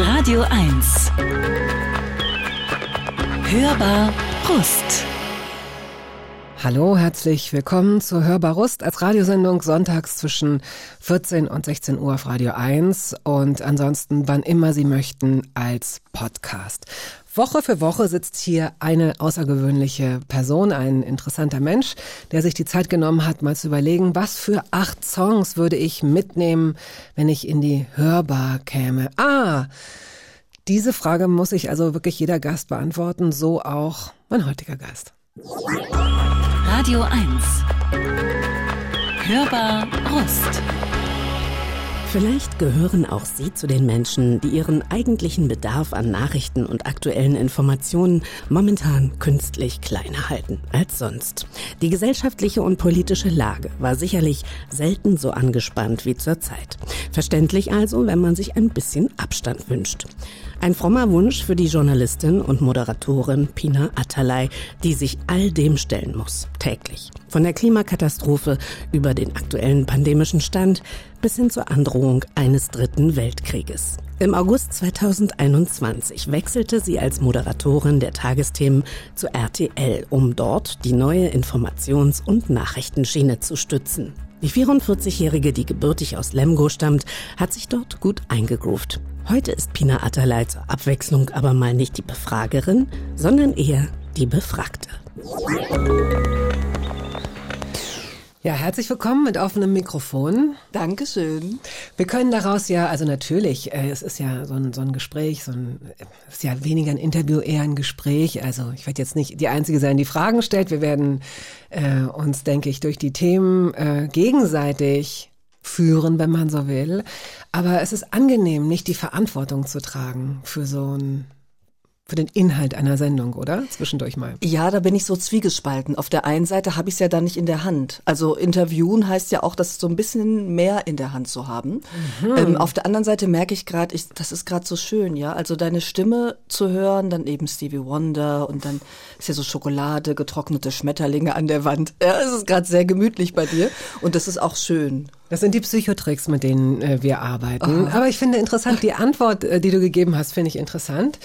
Radio 1. Hörbar Brust. Hallo, herzlich willkommen zur Hörbar Rust als Radiosendung sonntags zwischen 14 und 16 Uhr auf Radio 1 und ansonsten wann immer Sie möchten als Podcast. Woche für Woche sitzt hier eine außergewöhnliche Person, ein interessanter Mensch, der sich die Zeit genommen hat, mal zu überlegen, was für acht Songs würde ich mitnehmen, wenn ich in die Hörbar käme. Ah, diese Frage muss sich also wirklich jeder Gast beantworten, so auch mein heutiger Gast. Radio 1. Hörbar Rust. Vielleicht gehören auch Sie zu den Menschen, die ihren eigentlichen Bedarf an Nachrichten und aktuellen Informationen momentan künstlich kleiner halten als sonst. Die gesellschaftliche und politische Lage war sicherlich selten so angespannt wie zurzeit. Verständlich also, wenn man sich ein bisschen Abstand wünscht. Ein frommer Wunsch für die Journalistin und Moderatorin Pina Atalay, die sich all dem stellen muss, täglich. Von der Klimakatastrophe über den aktuellen pandemischen Stand bis hin zur Androhung eines dritten Weltkrieges. Im August 2021 wechselte sie als Moderatorin der Tagesthemen zu RTL, um dort die neue Informations- und Nachrichtenschiene zu stützen. Die 44-Jährige, die gebürtig aus Lemgo stammt, hat sich dort gut eingegroovt. Heute ist Pina Atalay zur Abwechslung aber mal nicht die Befragerin, sondern eher die Befragte. Ja, herzlich willkommen mit offenem Mikrofon. Dankeschön. Wir können daraus ja, also natürlich, äh, es ist ja so ein, so ein Gespräch, so ein, es ist ja weniger ein Interview, eher ein Gespräch. Also ich werde jetzt nicht die Einzige sein, die Fragen stellt. Wir werden äh, uns, denke ich, durch die Themen äh, gegenseitig führen, wenn man so will. Aber es ist angenehm, nicht die Verantwortung zu tragen für so ein für den Inhalt einer Sendung, oder? Zwischendurch mal. Ja, da bin ich so zwiegespalten. Auf der einen Seite habe ich es ja dann nicht in der Hand. Also interviewen heißt ja auch, das so ein bisschen mehr in der Hand zu haben. Mhm. Ähm, auf der anderen Seite merke ich gerade, das ist gerade so schön, ja. Also deine Stimme zu hören, dann eben Stevie Wonder und dann ist ja so Schokolade, getrocknete Schmetterlinge an der Wand. Ja, es ist gerade sehr gemütlich bei dir und das ist auch schön. Das sind die Psychotricks, mit denen äh, wir arbeiten. Oh. Aber ich finde interessant, die Antwort, äh, die du gegeben hast, finde ich interessant.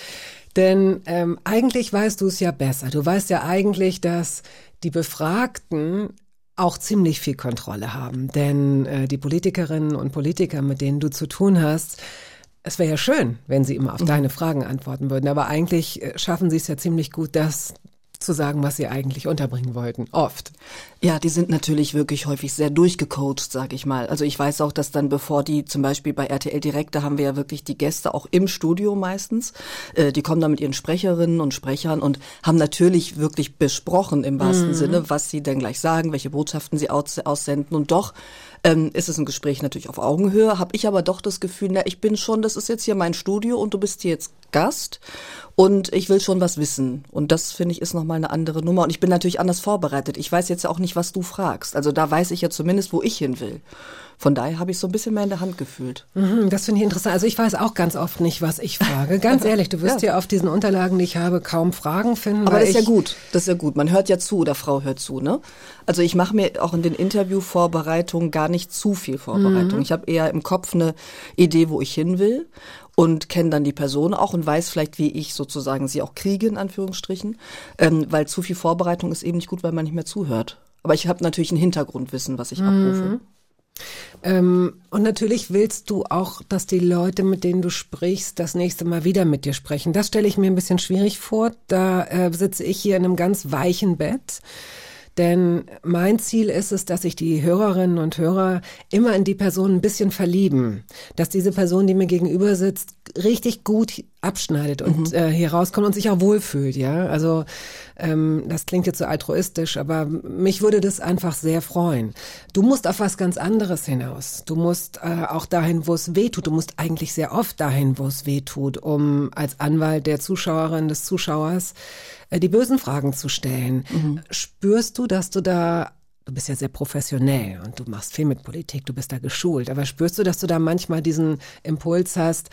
Denn ähm, eigentlich weißt du es ja besser. Du weißt ja eigentlich, dass die Befragten auch ziemlich viel Kontrolle haben. Denn äh, die Politikerinnen und Politiker, mit denen du zu tun hast, es wäre ja schön, wenn sie immer auf mhm. deine Fragen antworten würden. Aber eigentlich äh, schaffen sie es ja ziemlich gut, das zu sagen, was sie eigentlich unterbringen wollten. Oft. Ja, die sind natürlich wirklich häufig sehr durchgecoacht, sag ich mal. Also ich weiß auch, dass dann, bevor die zum Beispiel bei RTL Direkt, da haben wir ja wirklich die Gäste auch im Studio meistens. Äh, die kommen da mit ihren Sprecherinnen und Sprechern und haben natürlich wirklich besprochen im wahrsten mhm. Sinne, was sie denn gleich sagen, welche Botschaften sie aus aussenden. Und doch ähm, ist es ein Gespräch natürlich auf Augenhöhe, habe ich aber doch das Gefühl, na, ich bin schon, das ist jetzt hier mein Studio und du bist hier jetzt Gast und ich will schon was wissen. Und das finde ich ist nochmal eine andere Nummer. Und ich bin natürlich anders vorbereitet. Ich weiß jetzt ja auch nicht, was du fragst. Also da weiß ich ja zumindest, wo ich hin will. Von daher habe ich so ein bisschen mehr in der Hand gefühlt. Mhm, das finde ich interessant. Also ich weiß auch ganz oft nicht, was ich frage. Ganz ehrlich, du wirst ja. hier auf diesen Unterlagen, die ich habe, kaum Fragen finden. Aber das ist ja gut. Das ist ja gut. Man hört ja zu oder Frau hört zu, ne? Also ich mache mir auch in den Interviewvorbereitungen gar nicht zu viel Vorbereitung. Mhm. Ich habe eher im Kopf eine Idee, wo ich hin will und kenne dann die Person auch und weiß vielleicht, wie ich sozusagen sie auch kriege, in Anführungsstrichen. Ähm, weil zu viel Vorbereitung ist eben nicht gut, weil man nicht mehr zuhört. Aber ich habe natürlich ein Hintergrundwissen, was ich mhm. abrufe. Ähm, und natürlich willst du auch, dass die Leute, mit denen du sprichst, das nächste Mal wieder mit dir sprechen. Das stelle ich mir ein bisschen schwierig vor. Da äh, sitze ich hier in einem ganz weichen Bett denn mein Ziel ist es, dass sich die Hörerinnen und Hörer immer in die Person ein bisschen verlieben. Dass diese Person, die mir gegenüber sitzt, richtig gut abschneidet und mhm. äh, hier rauskommt und sich auch wohlfühlt, ja. Also ähm, das klingt jetzt so altruistisch, aber mich würde das einfach sehr freuen. Du musst auf was ganz anderes hinaus. Du musst äh, auch dahin, wo es weh tut. Du musst eigentlich sehr oft dahin, wo es weh tut, um als Anwalt der Zuschauerin, des Zuschauers äh, die bösen Fragen zu stellen. Mhm. Spürst du, dass du da Du bist ja sehr professionell und du machst viel mit Politik, du bist da geschult. Aber spürst du, dass du da manchmal diesen Impuls hast,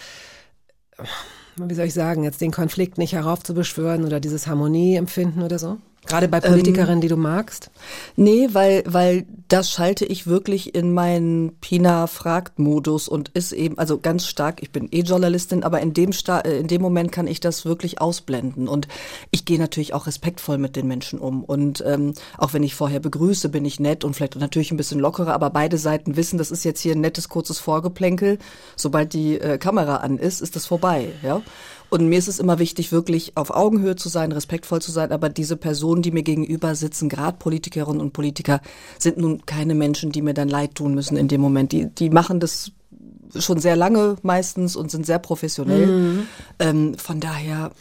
wie soll ich sagen, jetzt den Konflikt nicht heraufzubeschwören oder dieses Harmonieempfinden oder so? Gerade bei Politikerinnen, ähm, die du magst? Nee, weil, weil das schalte ich wirklich in meinen Pina fragt Modus und ist eben, also ganz stark, ich bin eh Journalistin, aber in dem, Sta äh, in dem Moment kann ich das wirklich ausblenden. Und ich gehe natürlich auch respektvoll mit den Menschen um. Und ähm, auch wenn ich vorher begrüße, bin ich nett und vielleicht natürlich ein bisschen lockerer, aber beide Seiten wissen, das ist jetzt hier ein nettes, kurzes Vorgeplänkel. Sobald die äh, Kamera an ist, ist das vorbei. Ja. Und mir ist es immer wichtig, wirklich auf Augenhöhe zu sein, respektvoll zu sein. Aber diese Personen, die mir gegenüber sitzen, gerade Politikerinnen und Politiker, sind nun keine Menschen, die mir dann leid tun müssen in dem Moment. Die, die machen das schon sehr lange meistens und sind sehr professionell. Mhm. Ähm, von daher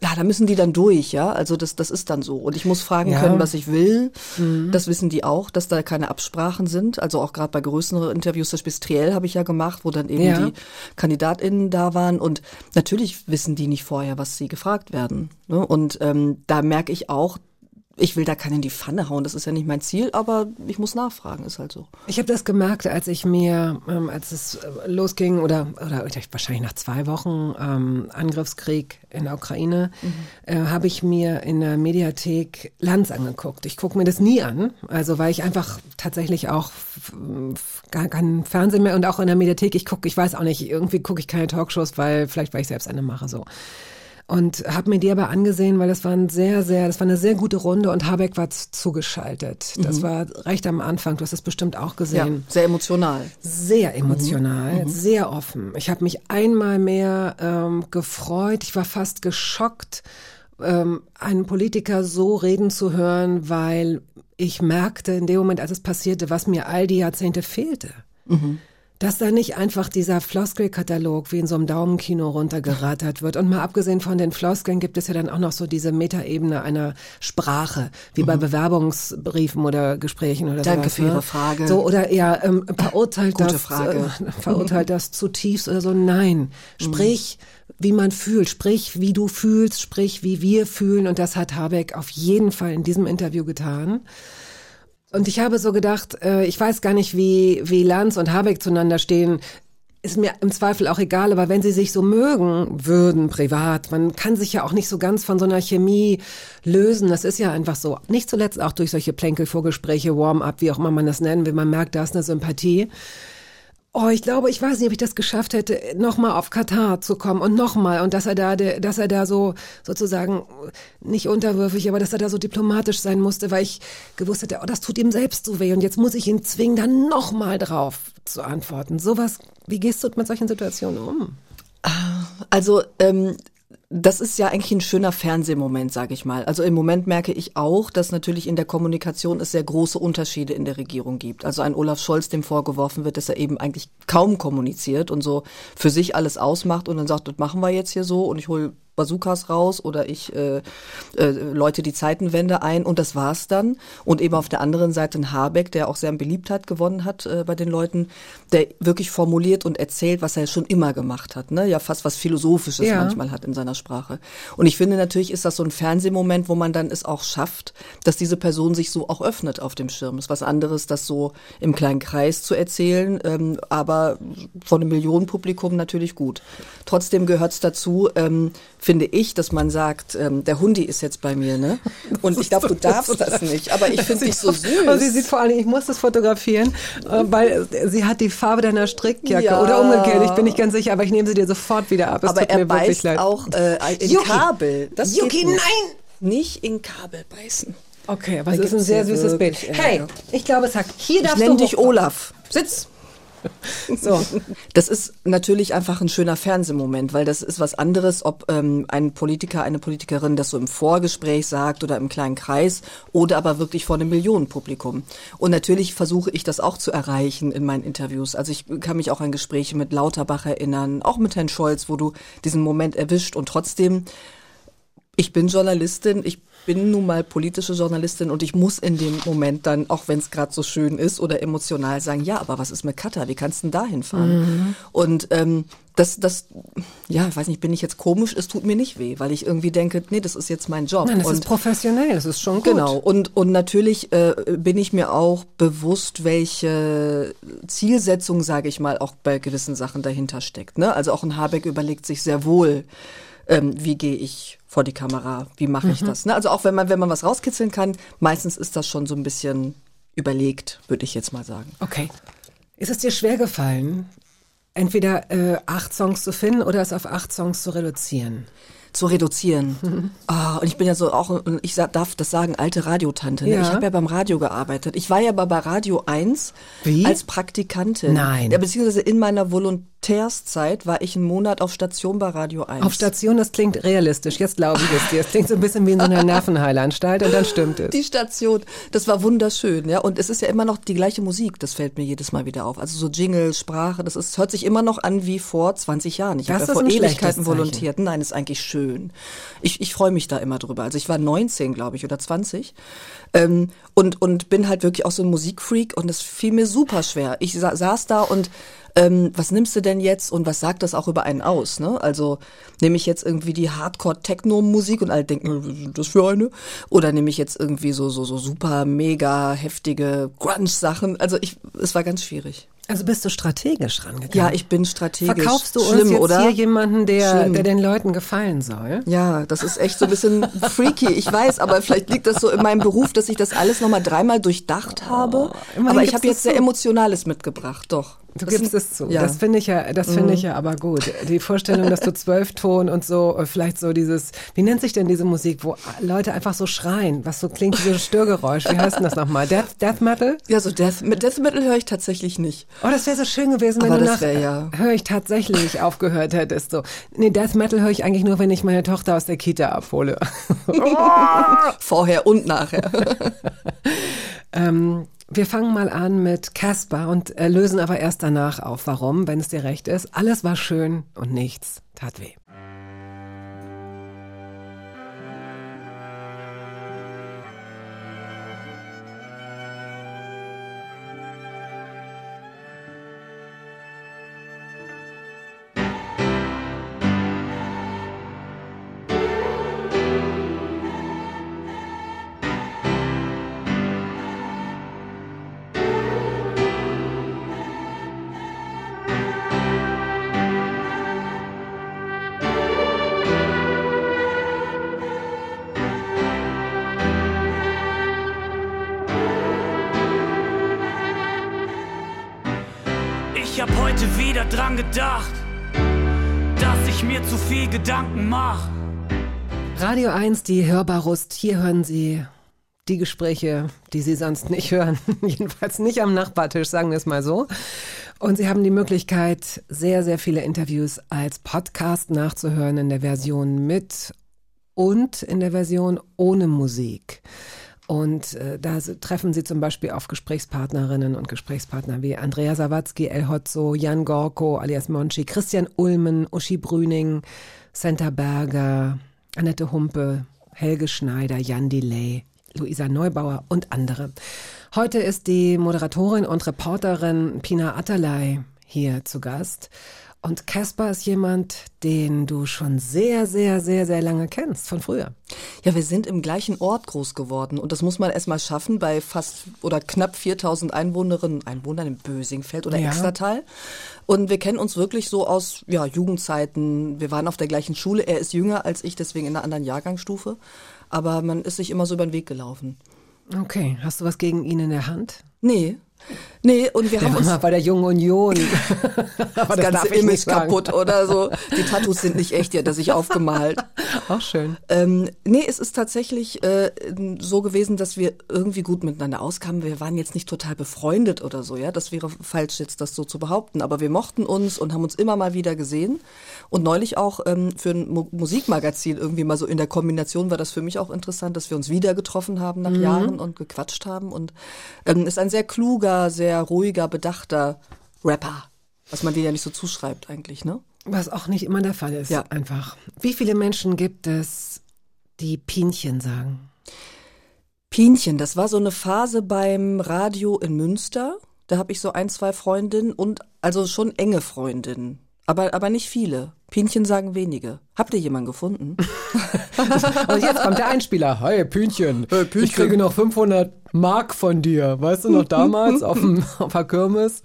ja, da müssen die dann durch, ja. Also das, das ist dann so. Und ich muss fragen ja. können, was ich will. Mhm. Das wissen die auch, dass da keine Absprachen sind. Also auch gerade bei größeren Interviews, das Spiel Triell habe ich ja gemacht, wo dann eben ja. die KandidatInnen da waren. Und natürlich wissen die nicht vorher, was sie gefragt werden. Ne? Und ähm, da merke ich auch, ich will da keinen in die Pfanne hauen, das ist ja nicht mein Ziel, aber ich muss nachfragen, ist halt so. Ich habe das gemerkt, als ich mir, ähm, als es äh, losging oder, oder wahrscheinlich nach zwei Wochen ähm, Angriffskrieg in der Ukraine, mhm. äh, habe ich mir in der Mediathek Lanz angeguckt. Ich gucke mir das nie an, also weil ich einfach tatsächlich auch gar keinen Fernsehen mehr und auch in der Mediathek, ich gucke, ich weiß auch nicht, irgendwie gucke ich keine Talkshows, weil vielleicht weil ich selbst eine mache so und habe mir die aber angesehen, weil das war ein sehr, sehr, das war eine sehr gute Runde und Habeck war zugeschaltet. Das mhm. war recht am Anfang. Du hast es bestimmt auch gesehen. Ja, sehr emotional. Sehr emotional, mhm. sehr offen. Ich habe mich einmal mehr ähm, gefreut. Ich war fast geschockt, ähm, einen Politiker so reden zu hören, weil ich merkte in dem Moment, als es passierte, was mir all die Jahrzehnte fehlte. Mhm dass da nicht einfach dieser Floskelkatalog wie in so einem Daumenkino runtergerattert wird. Und mal abgesehen von den Floskeln gibt es ja dann auch noch so diese Metaebene einer Sprache, wie mhm. bei Bewerbungsbriefen oder Gesprächen oder so. Danke sowas, für ne? Ihre Frage. So, oder ja, ähm, verurteilt Gute das, Frage. Äh, verurteilt das zutiefst oder so. Nein. Sprich, mhm. wie man fühlt, sprich, wie du fühlst, sprich, wie wir fühlen. Und das hat Habeck auf jeden Fall in diesem Interview getan. Und ich habe so gedacht, äh, ich weiß gar nicht, wie, wie Lanz und Habeck zueinander stehen. Ist mir im Zweifel auch egal, aber wenn sie sich so mögen würden, privat, man kann sich ja auch nicht so ganz von so einer Chemie lösen. Das ist ja einfach so. Nicht zuletzt auch durch solche Plänkelvorgespräche, Warm-up, wie auch immer man das nennen will. Man merkt, da ist eine Sympathie. Oh, ich glaube, ich weiß nicht, ob ich das geschafft hätte, nochmal auf Katar zu kommen und nochmal und dass er da, dass er da so sozusagen nicht unterwürfig, aber dass er da so diplomatisch sein musste, weil ich gewusst hätte, oh, das tut ihm selbst so weh und jetzt muss ich ihn zwingen, dann nochmal drauf zu antworten. Sowas, wie gehst du mit solchen Situationen um? Also ähm, das ist ja eigentlich ein schöner Fernsehmoment, sage ich mal. Also im Moment merke ich auch, dass natürlich in der Kommunikation es sehr große Unterschiede in der Regierung gibt. Also ein Olaf Scholz, dem vorgeworfen wird, dass er eben eigentlich kaum kommuniziert und so für sich alles ausmacht und dann sagt, das machen wir jetzt hier so und ich hole Bazookas raus oder ich äh, äh, läute die Zeitenwende ein und das war's dann. Und eben auf der anderen Seite ein Habeck, der auch sehr an Beliebtheit gewonnen hat äh, bei den Leuten, der wirklich formuliert und erzählt, was er schon immer gemacht hat. Ne? Ja, fast was Philosophisches ja. manchmal hat in seiner Sprache. Und ich finde, natürlich ist das so ein Fernsehmoment, wo man dann es auch schafft, dass diese Person sich so auch öffnet auf dem Schirm. Ist was anderes, das so im kleinen Kreis zu erzählen, ähm, aber von einem Millionenpublikum natürlich gut. Trotzdem gehört es dazu, ähm, finde ich, dass man sagt, ähm, der Hundi ist jetzt bei mir, ne? Und ich glaube, du darfst das nicht, aber ich finde dich so süß. Und sie sieht vor allem, ich muss das fotografieren, äh, weil sie hat die Farbe deiner Strickjacke ja. oder umgekehrt, ich bin nicht ganz sicher, aber ich nehme sie dir sofort wieder ab. Es aber er beißt auch äh, in Yuki. Kabel. Das Yuki, nein! Nicht in Kabel beißen. Okay, aber es ist ein sehr süßes Bild. Hey, ich glaube, es sagt, hier darfst ich du. Ich nenne dich Olaf. Sitz. So. Das ist natürlich einfach ein schöner Fernsehmoment, weil das ist was anderes, ob ähm, ein Politiker, eine Politikerin das so im Vorgespräch sagt oder im kleinen Kreis oder aber wirklich vor einem Millionenpublikum. Und natürlich versuche ich das auch zu erreichen in meinen Interviews. Also ich kann mich auch an Gespräche mit Lauterbach erinnern, auch mit Herrn Scholz, wo du diesen Moment erwischt und trotzdem ich bin Journalistin, ich bin nun mal politische Journalistin und ich muss in dem Moment dann, auch wenn es gerade so schön ist oder emotional, sagen, ja, aber was ist mit Katar? Wie kannst du denn da hinfahren? Mhm. Und ähm, das, das, ja, ich weiß nicht, bin ich jetzt komisch? Es tut mir nicht weh, weil ich irgendwie denke, nee, das ist jetzt mein Job. Nein, das und, ist professionell, das ist schon gut. Genau. Und, und natürlich äh, bin ich mir auch bewusst, welche Zielsetzung, sage ich mal, auch bei gewissen Sachen dahinter steckt. Ne? Also auch ein Habeck überlegt sich sehr wohl, ähm, wie gehe ich vor die Kamera, wie mache ich das. Ne? Also auch wenn man, wenn man was rauskitzeln kann, meistens ist das schon so ein bisschen überlegt, würde ich jetzt mal sagen. Okay. Ist es dir schwer gefallen, entweder äh, acht Songs zu finden oder es auf acht Songs zu reduzieren? zu reduzieren. Mhm. Oh, und ich bin ja so auch, ich darf das sagen, alte Radiotante. Ne? Ja. Ich habe ja beim Radio gearbeitet. Ich war ja aber bei Radio 1 Wie? als Praktikantin. Nein. Ja, beziehungsweise in meiner Volontärszeit war ich einen Monat auf Station bei Radio 1. Auf Station, das klingt realistisch. Jetzt glaube ich es dir. Es klingt so ein bisschen wie in so einer Nervenheilanstalt und dann stimmt es. Die Station, das war wunderschön, ja. Und es ist ja immer noch die gleiche Musik, das fällt mir jedes Mal wieder auf. Also so Jingle, Sprache, das ist, hört sich immer noch an wie vor 20 Jahren. Ich habe ja vor Ewigkeiten volontiert. Nein, ist eigentlich schön. Ich, ich freue mich da immer drüber. Also ich war 19, glaube ich, oder 20. Ähm, und, und bin halt wirklich auch so ein Musikfreak und es fiel mir super schwer. Ich sa saß da und ähm, was nimmst du denn jetzt und was sagt das auch über einen aus? Ne? Also nehme ich jetzt irgendwie die Hardcore-Techno-Musik und alle denken, was ist das für eine? Oder nehme ich jetzt irgendwie so, so, so super, mega heftige Grunge-Sachen? Also ich, es war ganz schwierig. Also bist du strategisch rangegangen? Ja, ich bin strategisch. Verkaufst du Schlimm, uns jetzt oder? hier jemanden, der, Schlimm. der den Leuten gefallen soll? Ja, das ist echt so ein bisschen freaky. Ich weiß, aber vielleicht liegt das so in meinem Beruf, dass ich das alles nochmal dreimal durchdacht habe. immerhin aber ich habe jetzt sehr. Emotionales mitgebracht, doch. Du Das gibst es zu. Ja. Mhm. Das finde ich ja, das finde ich ja aber gut. Die Vorstellung, dass du Zwölfton und so, äh, vielleicht so dieses, wie nennt sich denn diese Musik, wo Leute einfach so schreien, was so klingt wie so ein Störgeräusch. Wie heißt denn das nochmal? Death, Death Metal? ja, so Death, mit Death Metal höre ich tatsächlich nicht. Oh, das wäre so schön gewesen, wenn Aber du das nach ja- höre ich tatsächlich aufgehört hättest. So, nee, Death Metal höre ich eigentlich nur, wenn ich meine Tochter aus der Kita abhole. Vorher und nachher. ähm, wir fangen mal an mit Casper und äh, lösen aber erst danach auf, warum, wenn es dir recht ist. Alles war schön und nichts tat weh. Wieder dran gedacht, dass ich mir zu viel Gedanken mach. Radio 1, die Hörbarust. Hier hören Sie die Gespräche, die Sie sonst nicht hören. Jedenfalls nicht am Nachbartisch, sagen wir es mal so. Und Sie haben die Möglichkeit, sehr, sehr viele Interviews als Podcast nachzuhören in der Version mit und in der Version ohne Musik. Und äh, da treffen Sie zum Beispiel auf Gesprächspartnerinnen und Gesprächspartner wie Andrea Sawatzki, El Hotzo, Jan Gorko alias Monchi, Christian Ulmen, Uschi Brüning, Senta Berger, Annette Humpe, Helge Schneider, Jan Delay, Luisa Neubauer und andere. Heute ist die Moderatorin und Reporterin Pina Atalay hier zu Gast. Und Caspar ist jemand, den du schon sehr, sehr, sehr, sehr lange kennst, von früher. Ja, wir sind im gleichen Ort groß geworden und das muss man erstmal schaffen bei fast oder knapp 4000 Einwohnerinnen, Einwohnern im Bösingfeld oder Ja. Extertal. Und wir kennen uns wirklich so aus ja, Jugendzeiten. Wir waren auf der gleichen Schule. Er ist jünger als ich, deswegen in einer anderen Jahrgangsstufe. Aber man ist sich immer so über den Weg gelaufen. Okay, hast du was gegen ihn in der Hand? Nee. Nee, und wir haben uns mal bei der Jungen Union. Aber das ganze Image kaputt oder so. Die Tattoos sind nicht echt, die hat er sich aufgemalt. Auch schön. Ähm, nee, es ist tatsächlich äh, so gewesen, dass wir irgendwie gut miteinander auskamen. Wir waren jetzt nicht total befreundet oder so, ja. Das wäre falsch, jetzt das so zu behaupten. Aber wir mochten uns und haben uns immer mal wieder gesehen. Und neulich auch ähm, für ein Mu Musikmagazin irgendwie mal so in der Kombination war das für mich auch interessant, dass wir uns wieder getroffen haben nach Jahren und gequatscht haben. Und ähm, ist ein sehr kluger, sehr ruhiger, bedachter Rapper. Was man denen ja nicht so zuschreibt eigentlich, ne? Was auch nicht immer der Fall ist, Ja. einfach. Wie viele Menschen gibt es, die Pinchen sagen? Pinchen, das war so eine Phase beim Radio in Münster. Da habe ich so ein, zwei Freundinnen und also schon enge Freundinnen. Aber, aber nicht viele. Pinchen sagen wenige. Habt ihr jemanden gefunden? Und jetzt kommt der Einspieler. Hi, Pünchen. Hey, Pünchen. Ich kriege noch 500 Mark von dir. Weißt du noch damals auf, dem, auf der Kirmes?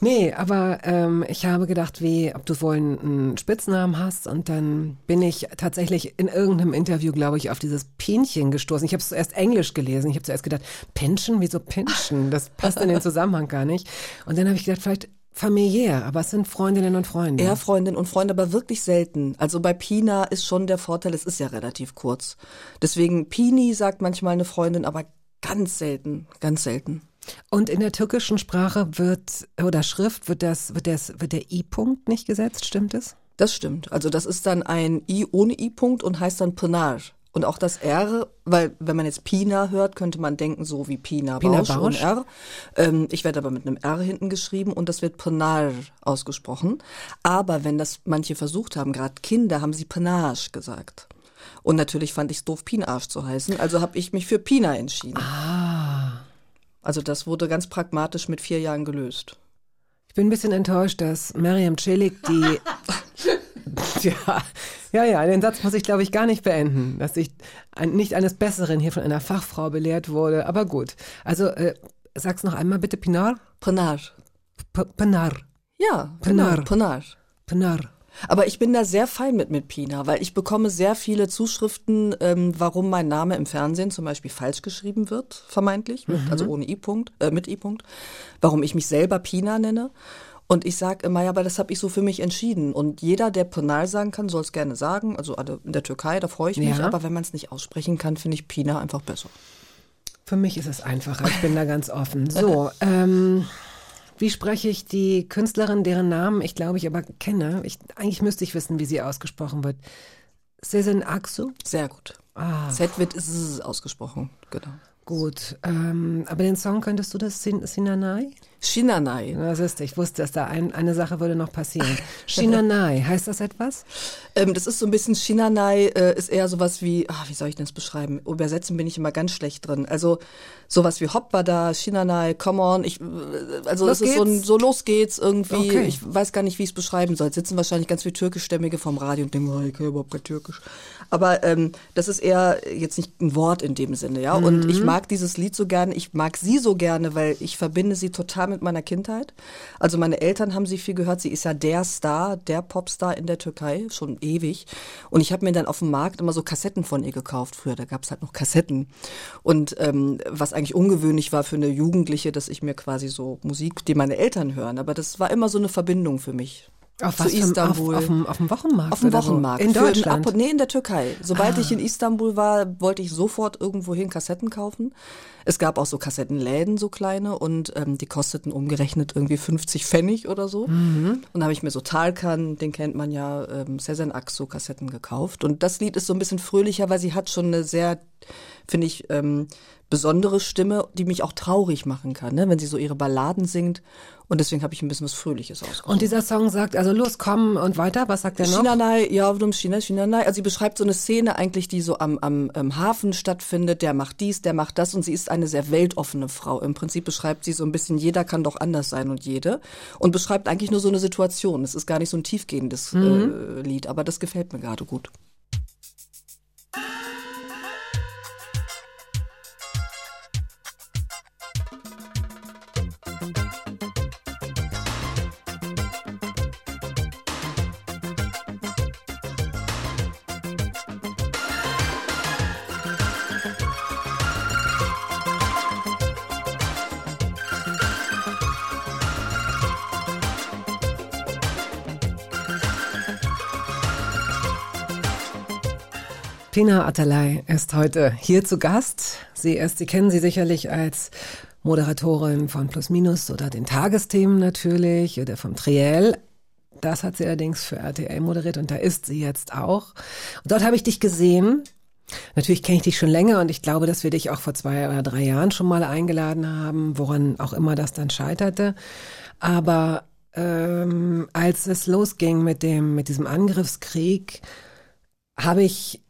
Nee, aber ähm, ich habe gedacht, wie, ob du wohl einen Spitznamen hast und dann bin ich tatsächlich in irgendeinem Interview, glaube ich, auf dieses Pinchen gestoßen. Ich habe zuerst Englisch gelesen. Ich habe zuerst gedacht, Pension, wieso Pension? Das passt in den Zusammenhang gar nicht. Und dann habe ich gedacht, vielleicht familiär, aber es sind Freundinnen und Freunde. Eher Freundinnen und Freunde, aber wirklich selten. Also bei Pina ist schon der Vorteil, es ist ja relativ kurz. Deswegen Pini sagt manchmal eine Freundin, aber ganz selten, ganz selten. Und in der türkischen Sprache wird oder Schrift wird das wird das wird der i-Punkt nicht gesetzt, stimmt es? Das stimmt. Also das ist dann ein i ohne i-Punkt und heißt dann Pinar. Und auch das R, weil wenn man jetzt Pina hört, könnte man denken so wie Pina, Pina Bausch, Bausch. und R. Ähm, ich werde aber mit einem R hinten geschrieben und das wird Pinar ausgesprochen. Aber wenn das manche versucht haben, gerade Kinder, haben sie Pinage gesagt. Und natürlich fand ich es doof, Pinarsch zu heißen, also habe ich mich für Pina entschieden. Ah. Also das wurde ganz pragmatisch mit vier Jahren gelöst. Ich bin ein bisschen enttäuscht, dass Mariam Celik die ja, ja, ja, den Satz muss ich, glaube ich, gar nicht beenden, dass ich nicht eines Besseren hier von einer Fachfrau belehrt wurde. Aber gut. Also, äh, sag's noch einmal bitte, Pinar? Pinar. Pinar. Ja, Pinar. genau, Pinar. Pinar. Aber ich bin da sehr fein mit mit Pina, weil ich bekomme sehr viele Zuschriften, ähm, warum mein Name im Fernsehen zum Beispiel falsch geschrieben wird, vermeintlich, mit, also ohne i-Punkt, äh, mit i-Punkt, warum ich mich selber Pina nenne. Und ich sage immer, ja, aber das habe ich so für mich entschieden. Und jeder, der Penal sagen kann, soll es gerne sagen. Also alle in der Türkei, da freue ich mich. Ja. Aber wenn man es nicht aussprechen kann, finde ich Pina einfach besser. Für mich ist es einfacher. Ich bin da ganz offen. So, ähm, wie spreche ich die Künstlerin, deren Namen ich glaube ich aber kenne? Ich, eigentlich müsste ich wissen, wie sie ausgesprochen wird. Sezen Aksu? Sehr gut. Ah, Z wird S ausgesprochen, genau. gut. Ähm, aber den Song könntest du das Sin Sinanai? Shinanai. Das ist, ich wusste, dass da ein, eine Sache würde noch passieren. Shinanai, heißt das etwas? Ähm, das ist so ein bisschen Shinanai, äh, ist eher sowas wie, ah, wie soll ich denn das beschreiben? Übersetzen bin ich immer ganz schlecht drin. Also sowas wie Hoppa da, Shinanai, come on. Ich, äh, also Los es ist so, ein, so los geht's irgendwie. Okay. Ich weiß gar nicht, wie ich es beschreiben soll. Es sitzen wahrscheinlich ganz viele Türkischstämmige vom Radio und denken, oh, ich kann überhaupt kein Türkisch. Aber ähm, das ist eher jetzt nicht ein Wort in dem Sinne, ja. Und ich mag dieses Lied so gerne. Ich mag sie so gerne, weil ich verbinde sie total mit meiner Kindheit. Also meine Eltern haben sie viel gehört. Sie ist ja der Star, der Popstar in der Türkei, schon ewig. Und ich habe mir dann auf dem Markt immer so Kassetten von ihr gekauft. Früher, da gab es halt noch Kassetten. Und ähm, was eigentlich ungewöhnlich war für eine Jugendliche, dass ich mir quasi so Musik, die meine Eltern hören. Aber das war immer so eine Verbindung für mich. Auf zu Istanbul. Auf, auf, dem, auf dem Wochenmarkt? Auf dem? Wochenmarkt. In Für ein Deutschland? Abo- nee, in der Türkei. Sobald ich in Istanbul war, wollte ich sofort irgendwohin Kassetten kaufen. Es gab auch so Kassettenläden, so kleine, und ähm, die kosteten umgerechnet irgendwie 50 Pfennig oder so. Und da habe ich mir so Talkan, den kennt man ja, ähm, Sezen Aksu Kassetten gekauft. Und das Lied ist so ein bisschen fröhlicher, weil sie hat schon eine sehr, finde ich, ähm, besondere Stimme, die mich auch traurig machen kann, ne? wenn sie so ihre Balladen singt. Und deswegen habe ich ein bisschen was Fröhliches ausgesucht. Und dieser Song sagt, also los, komm und weiter, was sagt er noch? Shinanai, ja, warum China, Shinanai. Also sie beschreibt so eine Szene eigentlich, die so am, am, am Hafen stattfindet. Der macht dies, der macht das und sie ist eine sehr weltoffene Frau. Im Prinzip beschreibt sie so ein bisschen, jeder kann doch anders sein und jede. Und beschreibt eigentlich nur so eine Situation. Es ist gar nicht so ein tiefgehendes äh, Lied, aber das gefällt mir gerade gut. Pina Atalay ist heute hier zu Gast. Sie ist, Sie kennen sie sicherlich als Moderatorin von Plus Minus oder den Tagesthemen natürlich oder vom Triell. Das hat sie allerdings für RTL moderiert und da ist sie jetzt auch. Und dort habe ich dich gesehen. Natürlich kenne ich dich schon länger und ich glaube, dass wir dich auch vor zwei oder drei Jahren schon mal eingeladen haben, woran auch immer das dann scheiterte. Aber ähm, als es losging mit dem mit diesem Angriffskrieg, habe ich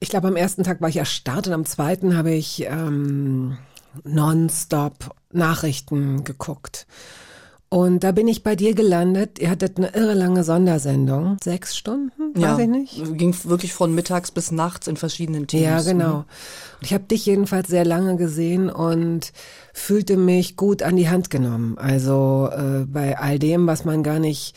ich glaube, am ersten Tag war ich erstarrt und am zweiten habe ich ähm, nonstop Nachrichten geguckt. Und da bin ich bei dir gelandet. Ihr hattet eine irre lange Sondersendung. Sechs Stunden? Weiß ja, ich nicht. ging wirklich von mittags bis nachts in verschiedenen Teams. Ja, genau. Und ich habe dich jedenfalls sehr lange gesehen und fühlte mich gut an die Hand genommen. Also äh, bei all dem, was man gar nicht,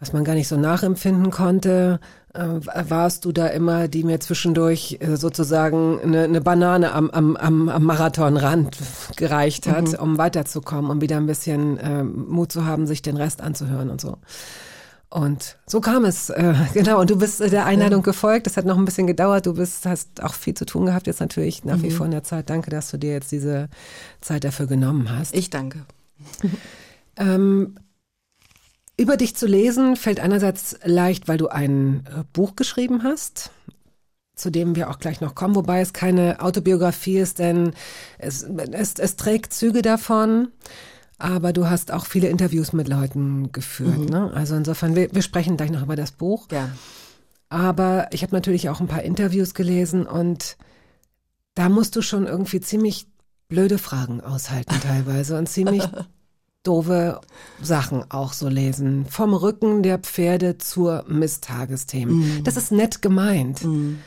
was man gar nicht so nachempfinden konnte, warst du da immer, die mir zwischendurch äh, sozusagen eine, eine Banane am, am, am, am Marathonrand gereicht hat, mhm. um weiterzukommen, um wieder ein bisschen äh, Mut zu haben, sich den Rest anzuhören und so. Und so kam es, äh, genau. Und du bist der Einladung ja. gefolgt. Das hat noch ein bisschen gedauert. Du bist, hast auch viel zu tun gehabt jetzt natürlich nach mhm. wie vor in der Zeit. Danke, dass du dir jetzt diese Zeit dafür genommen hast. Ich danke. ähm, über dich zu lesen fällt einerseits leicht, weil du ein äh, Buch geschrieben hast, zu dem wir auch gleich noch kommen, wobei es keine Autobiografie ist, denn es, es, es trägt Züge davon. Aber du hast auch viele Interviews mit Leuten geführt. Mhm. Ne? Also insofern, wir, wir sprechen gleich noch über das Buch. Ja. Aber ich habe natürlich auch ein paar Interviews gelesen und da musst du schon irgendwie ziemlich blöde Fragen aushalten teilweise und ziemlich doofe Sachen auch so lesen. Vom Rücken der Pferde zur Misstagesthemen. Mm. Das ist nett gemeint. Mm.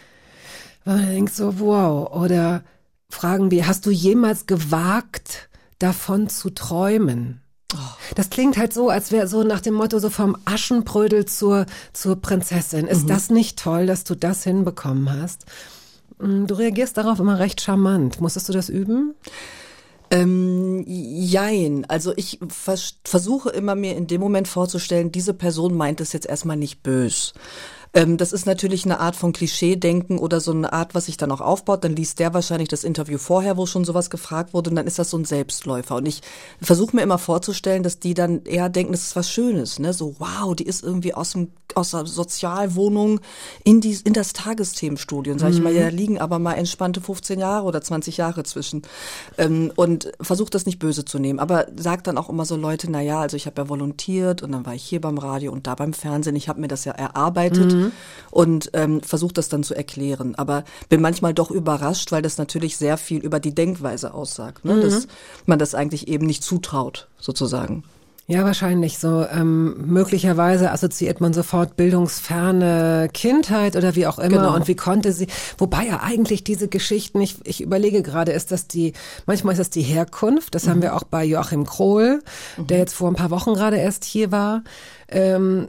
Weil man denkt so, wow. Oder Fragen wie, hast du jemals gewagt, davon zu träumen? Oh. Das klingt halt so, als wäre so nach dem Motto so vom Aschenbrödel zur, zur Prinzessin. Ist mhm. das nicht toll, dass du das hinbekommen hast? Mm, du reagierst darauf immer recht charmant. Musstest du das üben? Ähm, jein. Also ich vers versuche immer mir in dem Moment vorzustellen, diese Person meint es jetzt erstmal nicht bös. Ähm, das ist natürlich eine Art von Klischee-Denken oder so eine Art, was sich dann auch aufbaut. Dann liest der wahrscheinlich das Interview vorher, wo schon sowas gefragt wurde und dann ist das so ein Selbstläufer. Und ich versuche mir immer vorzustellen, dass die dann eher denken, das ist was Schönes, ne? So, wow, die ist irgendwie aus dem aus der Sozialwohnung in die in das Tagesthemenstudio. Und sag ich mal, mhm. ja, da liegen aber mal entspannte 15 Jahre oder 20 Jahre zwischen. Ähm, und versucht das nicht böse zu nehmen. Aber sagt dann auch immer so Leute, na ja, also ich habe ja volontiert und dann war ich hier beim Radio und da beim Fernsehen. Ich habe mir das ja erarbeitet. Mhm. Und ähm, versuche das dann zu erklären. Aber bin manchmal doch überrascht, weil das natürlich sehr viel über die Denkweise aussagt, ne? Mhm. dass man das eigentlich eben nicht zutraut, sozusagen. Ja, wahrscheinlich so. Ähm, möglicherweise assoziiert man sofort bildungsferne Kindheit oder wie auch immer genau. und wie konnte sie. Wobei ja eigentlich diese Geschichten, ich, ich überlege gerade, ist das die, manchmal ist das die Herkunft, das mhm. haben wir auch bei Joachim Krohl, mhm. der jetzt vor ein paar Wochen gerade erst hier war. Ähm,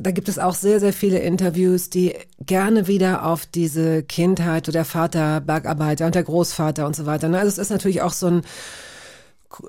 da gibt es auch sehr, sehr viele Interviews, die gerne wieder auf diese Kindheit, oder der Vater Bergarbeiter und der Großvater und so weiter. Also es ist natürlich auch so ein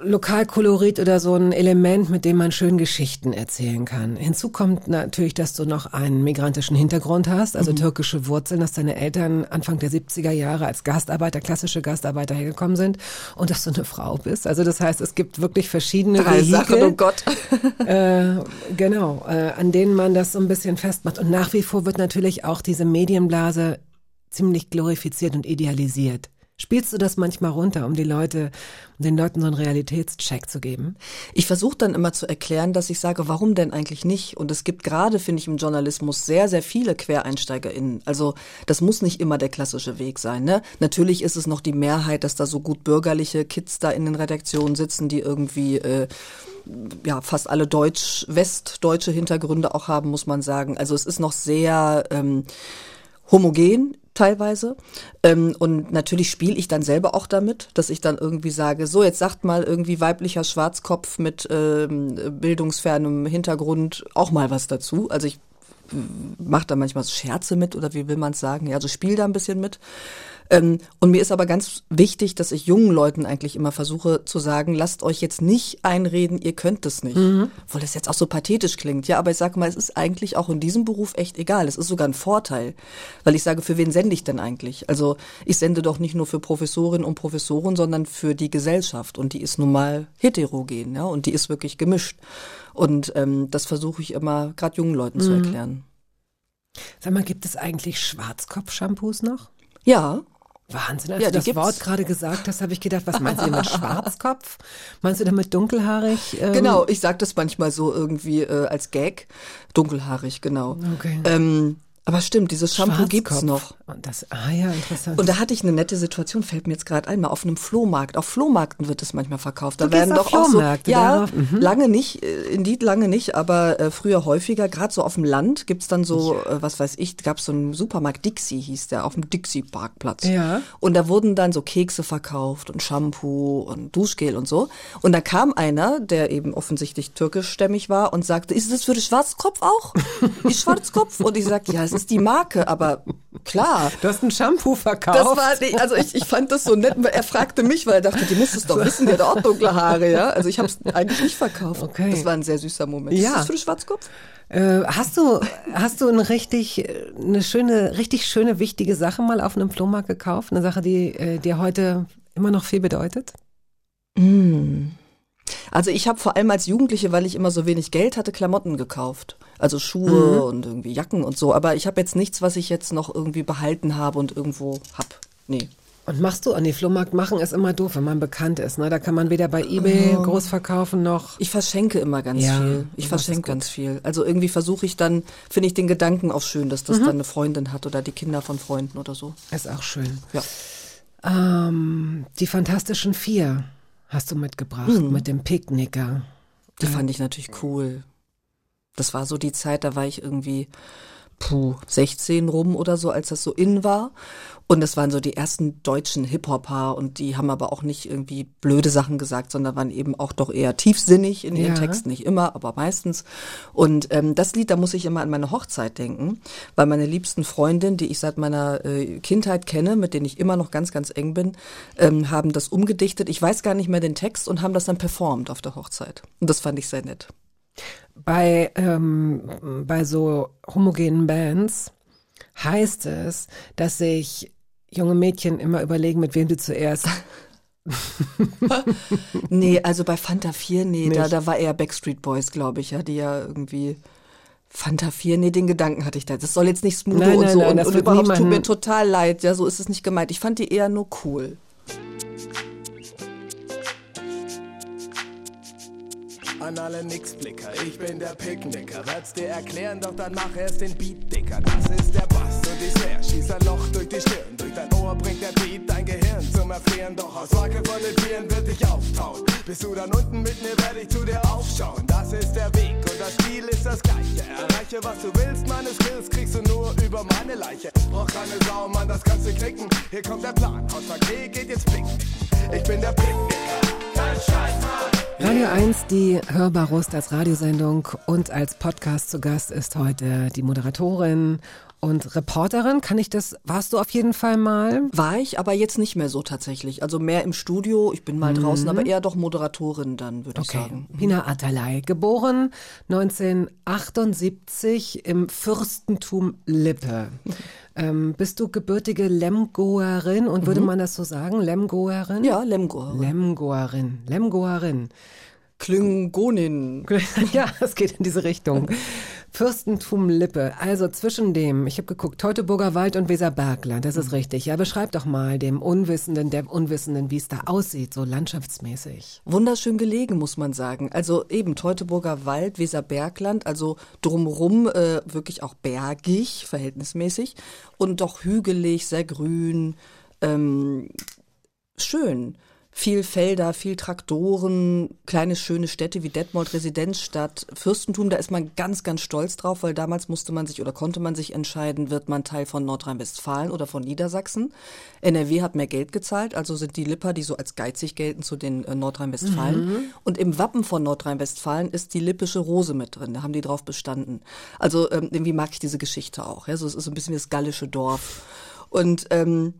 Lokalkolorit oder so ein Element, mit dem man schön Geschichten erzählen kann. Hinzu kommt natürlich, dass du noch einen migrantischen Hintergrund hast, also mhm. türkische Wurzeln, dass deine Eltern Anfang der 70er Jahre als Gastarbeiter, klassische Gastarbeiter hergekommen sind und dass du eine Frau bist. Also das heißt, es gibt wirklich verschiedene Drei Sachen, oh Gott. äh, genau, äh, an denen man das so ein bisschen festmacht. Und nach wie vor wird natürlich auch diese Medienblase ziemlich glorifiziert und idealisiert. Spielst du das manchmal runter, um die Leute, um den Leuten so einen Realitätscheck zu geben? Ich versuche dann immer zu erklären, dass ich sage, warum denn eigentlich nicht? Und es gibt gerade, finde ich, im Journalismus sehr, sehr viele QuereinsteigerInnen. Also das muss nicht immer der klassische Weg sein. Ne? Natürlich ist es noch die Mehrheit, dass da so gut bürgerliche Kids da in den Redaktionen sitzen, die irgendwie äh, ja fast alle deutsch, westdeutsche Hintergründe auch haben, muss man sagen. Also es ist noch sehr ähm, homogen teilweise. Ähm, und natürlich spiele ich dann selber auch damit, dass ich dann irgendwie sage, so jetzt sagt mal irgendwie weiblicher Schwarzkopf mit ähm, bildungsfernem Hintergrund auch mal was dazu. Also ich äh, mache da manchmal Scherze mit oder wie will man es sagen? Ja, also spiele da ein bisschen mit. Ähm, und mir ist aber ganz wichtig, dass ich jungen Leuten eigentlich immer versuche zu sagen, lasst euch jetzt nicht einreden, ihr könnt es nicht. Mhm. Obwohl das jetzt auch so pathetisch klingt. Ja, aber ich sage mal, es ist eigentlich auch in diesem Beruf echt egal. Es ist sogar ein Vorteil. Weil ich sage, für wen sende ich denn eigentlich? Also ich sende doch nicht nur für Professorinnen und Professoren, sondern für die Gesellschaft. Und die ist nun mal heterogen, ja, und die ist wirklich gemischt. Und ähm, das versuche ich immer gerade jungen Leuten mhm. zu erklären. Sag mal, gibt es eigentlich Schwarzkopf-Shampoos noch? Ja, Wahnsinn, als ja, du das gibt's. Wort gerade gesagt hast, habe ich gedacht, was meinst du denn mit Schwarzkopf? Meinst du damit dunkelhaarig? Ähm? Genau, ich sage das manchmal so irgendwie äh, als Gag. Dunkelhaarig, genau. Okay. Ähm, Aber stimmt, dieses Shampoo gibt's noch. Und das, ah ja, interessant. Und da hatte ich eine nette Situation, fällt mir jetzt gerade ein, mal auf einem Flohmarkt. Auf Flohmarkten wird es manchmal verkauft. Da Du werden doch auch so, ja, mhm. lange nicht, äh, indeed lange nicht, aber äh, früher häufiger. Gerade so auf dem Land gibt's dann so, äh, was weiß ich, gab's so einen Supermarkt Dixie hieß der auf dem Dixie Parkplatz. Ja. Und da wurden dann so Kekse verkauft und Shampoo und Duschgel und so. Und da kam einer, der eben offensichtlich türkischstämmig war und sagte, ist das für den Schwarzkopf auch? Die Schwarzkopf? Und ich sagte, ja, ist die Marke, aber klar. du hast ein Shampoo verkauft. Das war, also ich, ich fand das so nett, weil er fragte mich, weil er dachte, die muss es doch wissen, die hat auch dunkle Haare, ja. Also ich habe es eigentlich nicht verkauft. Okay. Das war ein sehr süßer Moment. Ja. Ist das für den Schwarzkopf? Äh, hast du, hast du eine richtig, eine schöne, richtig schöne, wichtige Sache mal auf einem Flohmarkt gekauft? Eine Sache, die äh, dir heute immer noch viel bedeutet? Also ich habe vor allem als Jugendliche, weil ich immer so wenig Geld hatte, Klamotten gekauft. Also Schuhe und irgendwie Jacken und so. Aber ich habe jetzt nichts, was ich jetzt noch irgendwie behalten habe und irgendwo hab. Nee. Und machst du, an die Flohmarkt machen ist immer doof, wenn man bekannt ist. Ne? Da kann man weder bei Ebay groß verkaufen noch. Ich verschenke immer ganz Ja, viel. Ich verschenke ganz viel. Also irgendwie versuche ich dann, finde ich den Gedanken auch schön, dass das dann eine Freundin hat oder die Kinder von Freunden oder so. Ist auch schön. Ja. Ähm, die Fantastischen Vier hast du mitgebracht mit dem Picknicker. Die fand ich natürlich cool. Das war so die Zeit, da war ich irgendwie puh, 16 rum oder so, als das so in war. Und das waren so die ersten deutschen Hip-Hopper und die haben aber auch nicht irgendwie blöde Sachen gesagt, sondern waren eben auch doch eher tiefsinnig in ihren Ja. Texten. Nicht immer, aber meistens. Und ähm, das Lied, da muss ich immer an meine Hochzeit denken, weil meine liebsten Freundin, die ich seit meiner äh, Kindheit kenne, mit denen ich immer noch ganz, ganz eng bin, ähm, haben das umgedichtet. Ich weiß gar nicht mehr den Text und haben das dann performt auf der Hochzeit. Und das fand ich sehr nett. Bei, ähm, bei so homogenen Bands heißt es, dass sich junge Mädchen immer überlegen, mit wem du zuerst. Nee, also bei Fanta 4, nee, da, Nicht. da war eher Backstreet Boys, glaube ich, ja, die ja irgendwie Fanta 4, nee, den Gedanken hatte ich da. Das soll jetzt nicht Smudo Nein, und nein, so nein, und, das und überhaupt tut mir niemanden- total leid, ja, so ist es nicht gemeint. Ich fand die eher nur cool. An alle Nixblicker, ich bin der Picknicker. Werd's dir erklären, doch dann mach erst den Beat dicker. Das ist der Bass und die Snare, schießt ein Loch durch die Stirn. Durch dein Ohr bringt der Beat dein Gehirn zum Erfrieren. Doch aus Wacke von den Tieren wird dich auftauen. Bist du dann unten mit mir, werde ich zu dir aufschauen. Das ist der Weg und das Ziel ist das gleiche. Erreiche, was du willst, meine Skills kriegst du nur über meine Leiche. Brauch keine Sau, Mann, das kannst du knicken. Hier kommt der Plan, Hausverkehr geht jetzt picknicken. Ich bin der Picknicker, kein Scheiß. Radio 1, die Hörbar Rust als Radiosendung und als Podcast zu Gast ist heute die Moderatorin und Reporterin. Kann ich das, warst du auf jeden Fall mal? War ich, aber jetzt nicht mehr so tatsächlich. Also mehr im Studio, ich bin mal draußen, aber eher doch Moderatorin dann, würde ich Okay. sagen. Pina Atalay, geboren 1978 im Fürstentum Lippe. ähm, bist du gebürtige Lemgoerin und würde man das so sagen? Lemgoerin? Ja, Lemgo. Lemgoerin, Lemgoerin. Klingonin. ja, es geht in diese Richtung. Fürstentum Lippe, also zwischen dem, ich habe geguckt, Teutoburger Wald und Weserbergland, das ist richtig. Ja, beschreib doch mal dem Unwissenden, der Unwissenden, wie es da aussieht, so landschaftsmäßig. Wunderschön gelegen, muss man sagen. Also eben Teutoburger Wald, Weserbergland, also drumrum äh, wirklich auch bergig, verhältnismäßig und doch hügelig, sehr grün, ähm, schön. Viel Felder, viel Traktoren, kleine schöne Städte wie Detmold, Residenzstadt, Fürstentum, da ist man ganz, ganz stolz drauf, weil damals musste man sich oder konnte man sich entscheiden, wird man Teil von Nordrhein-Westfalen oder von Niedersachsen. NRW hat mehr Geld gezahlt, also sind die Lipper, die so als geizig gelten, zu den äh, Nordrhein-Westfalen. Und im Wappen von Nordrhein-Westfalen ist die lippische Rose mit drin, da haben die drauf bestanden. Also ähm, irgendwie mag ich diese Geschichte auch. Ja? So, es ist so ein bisschen das gallische Dorf. Und ähm,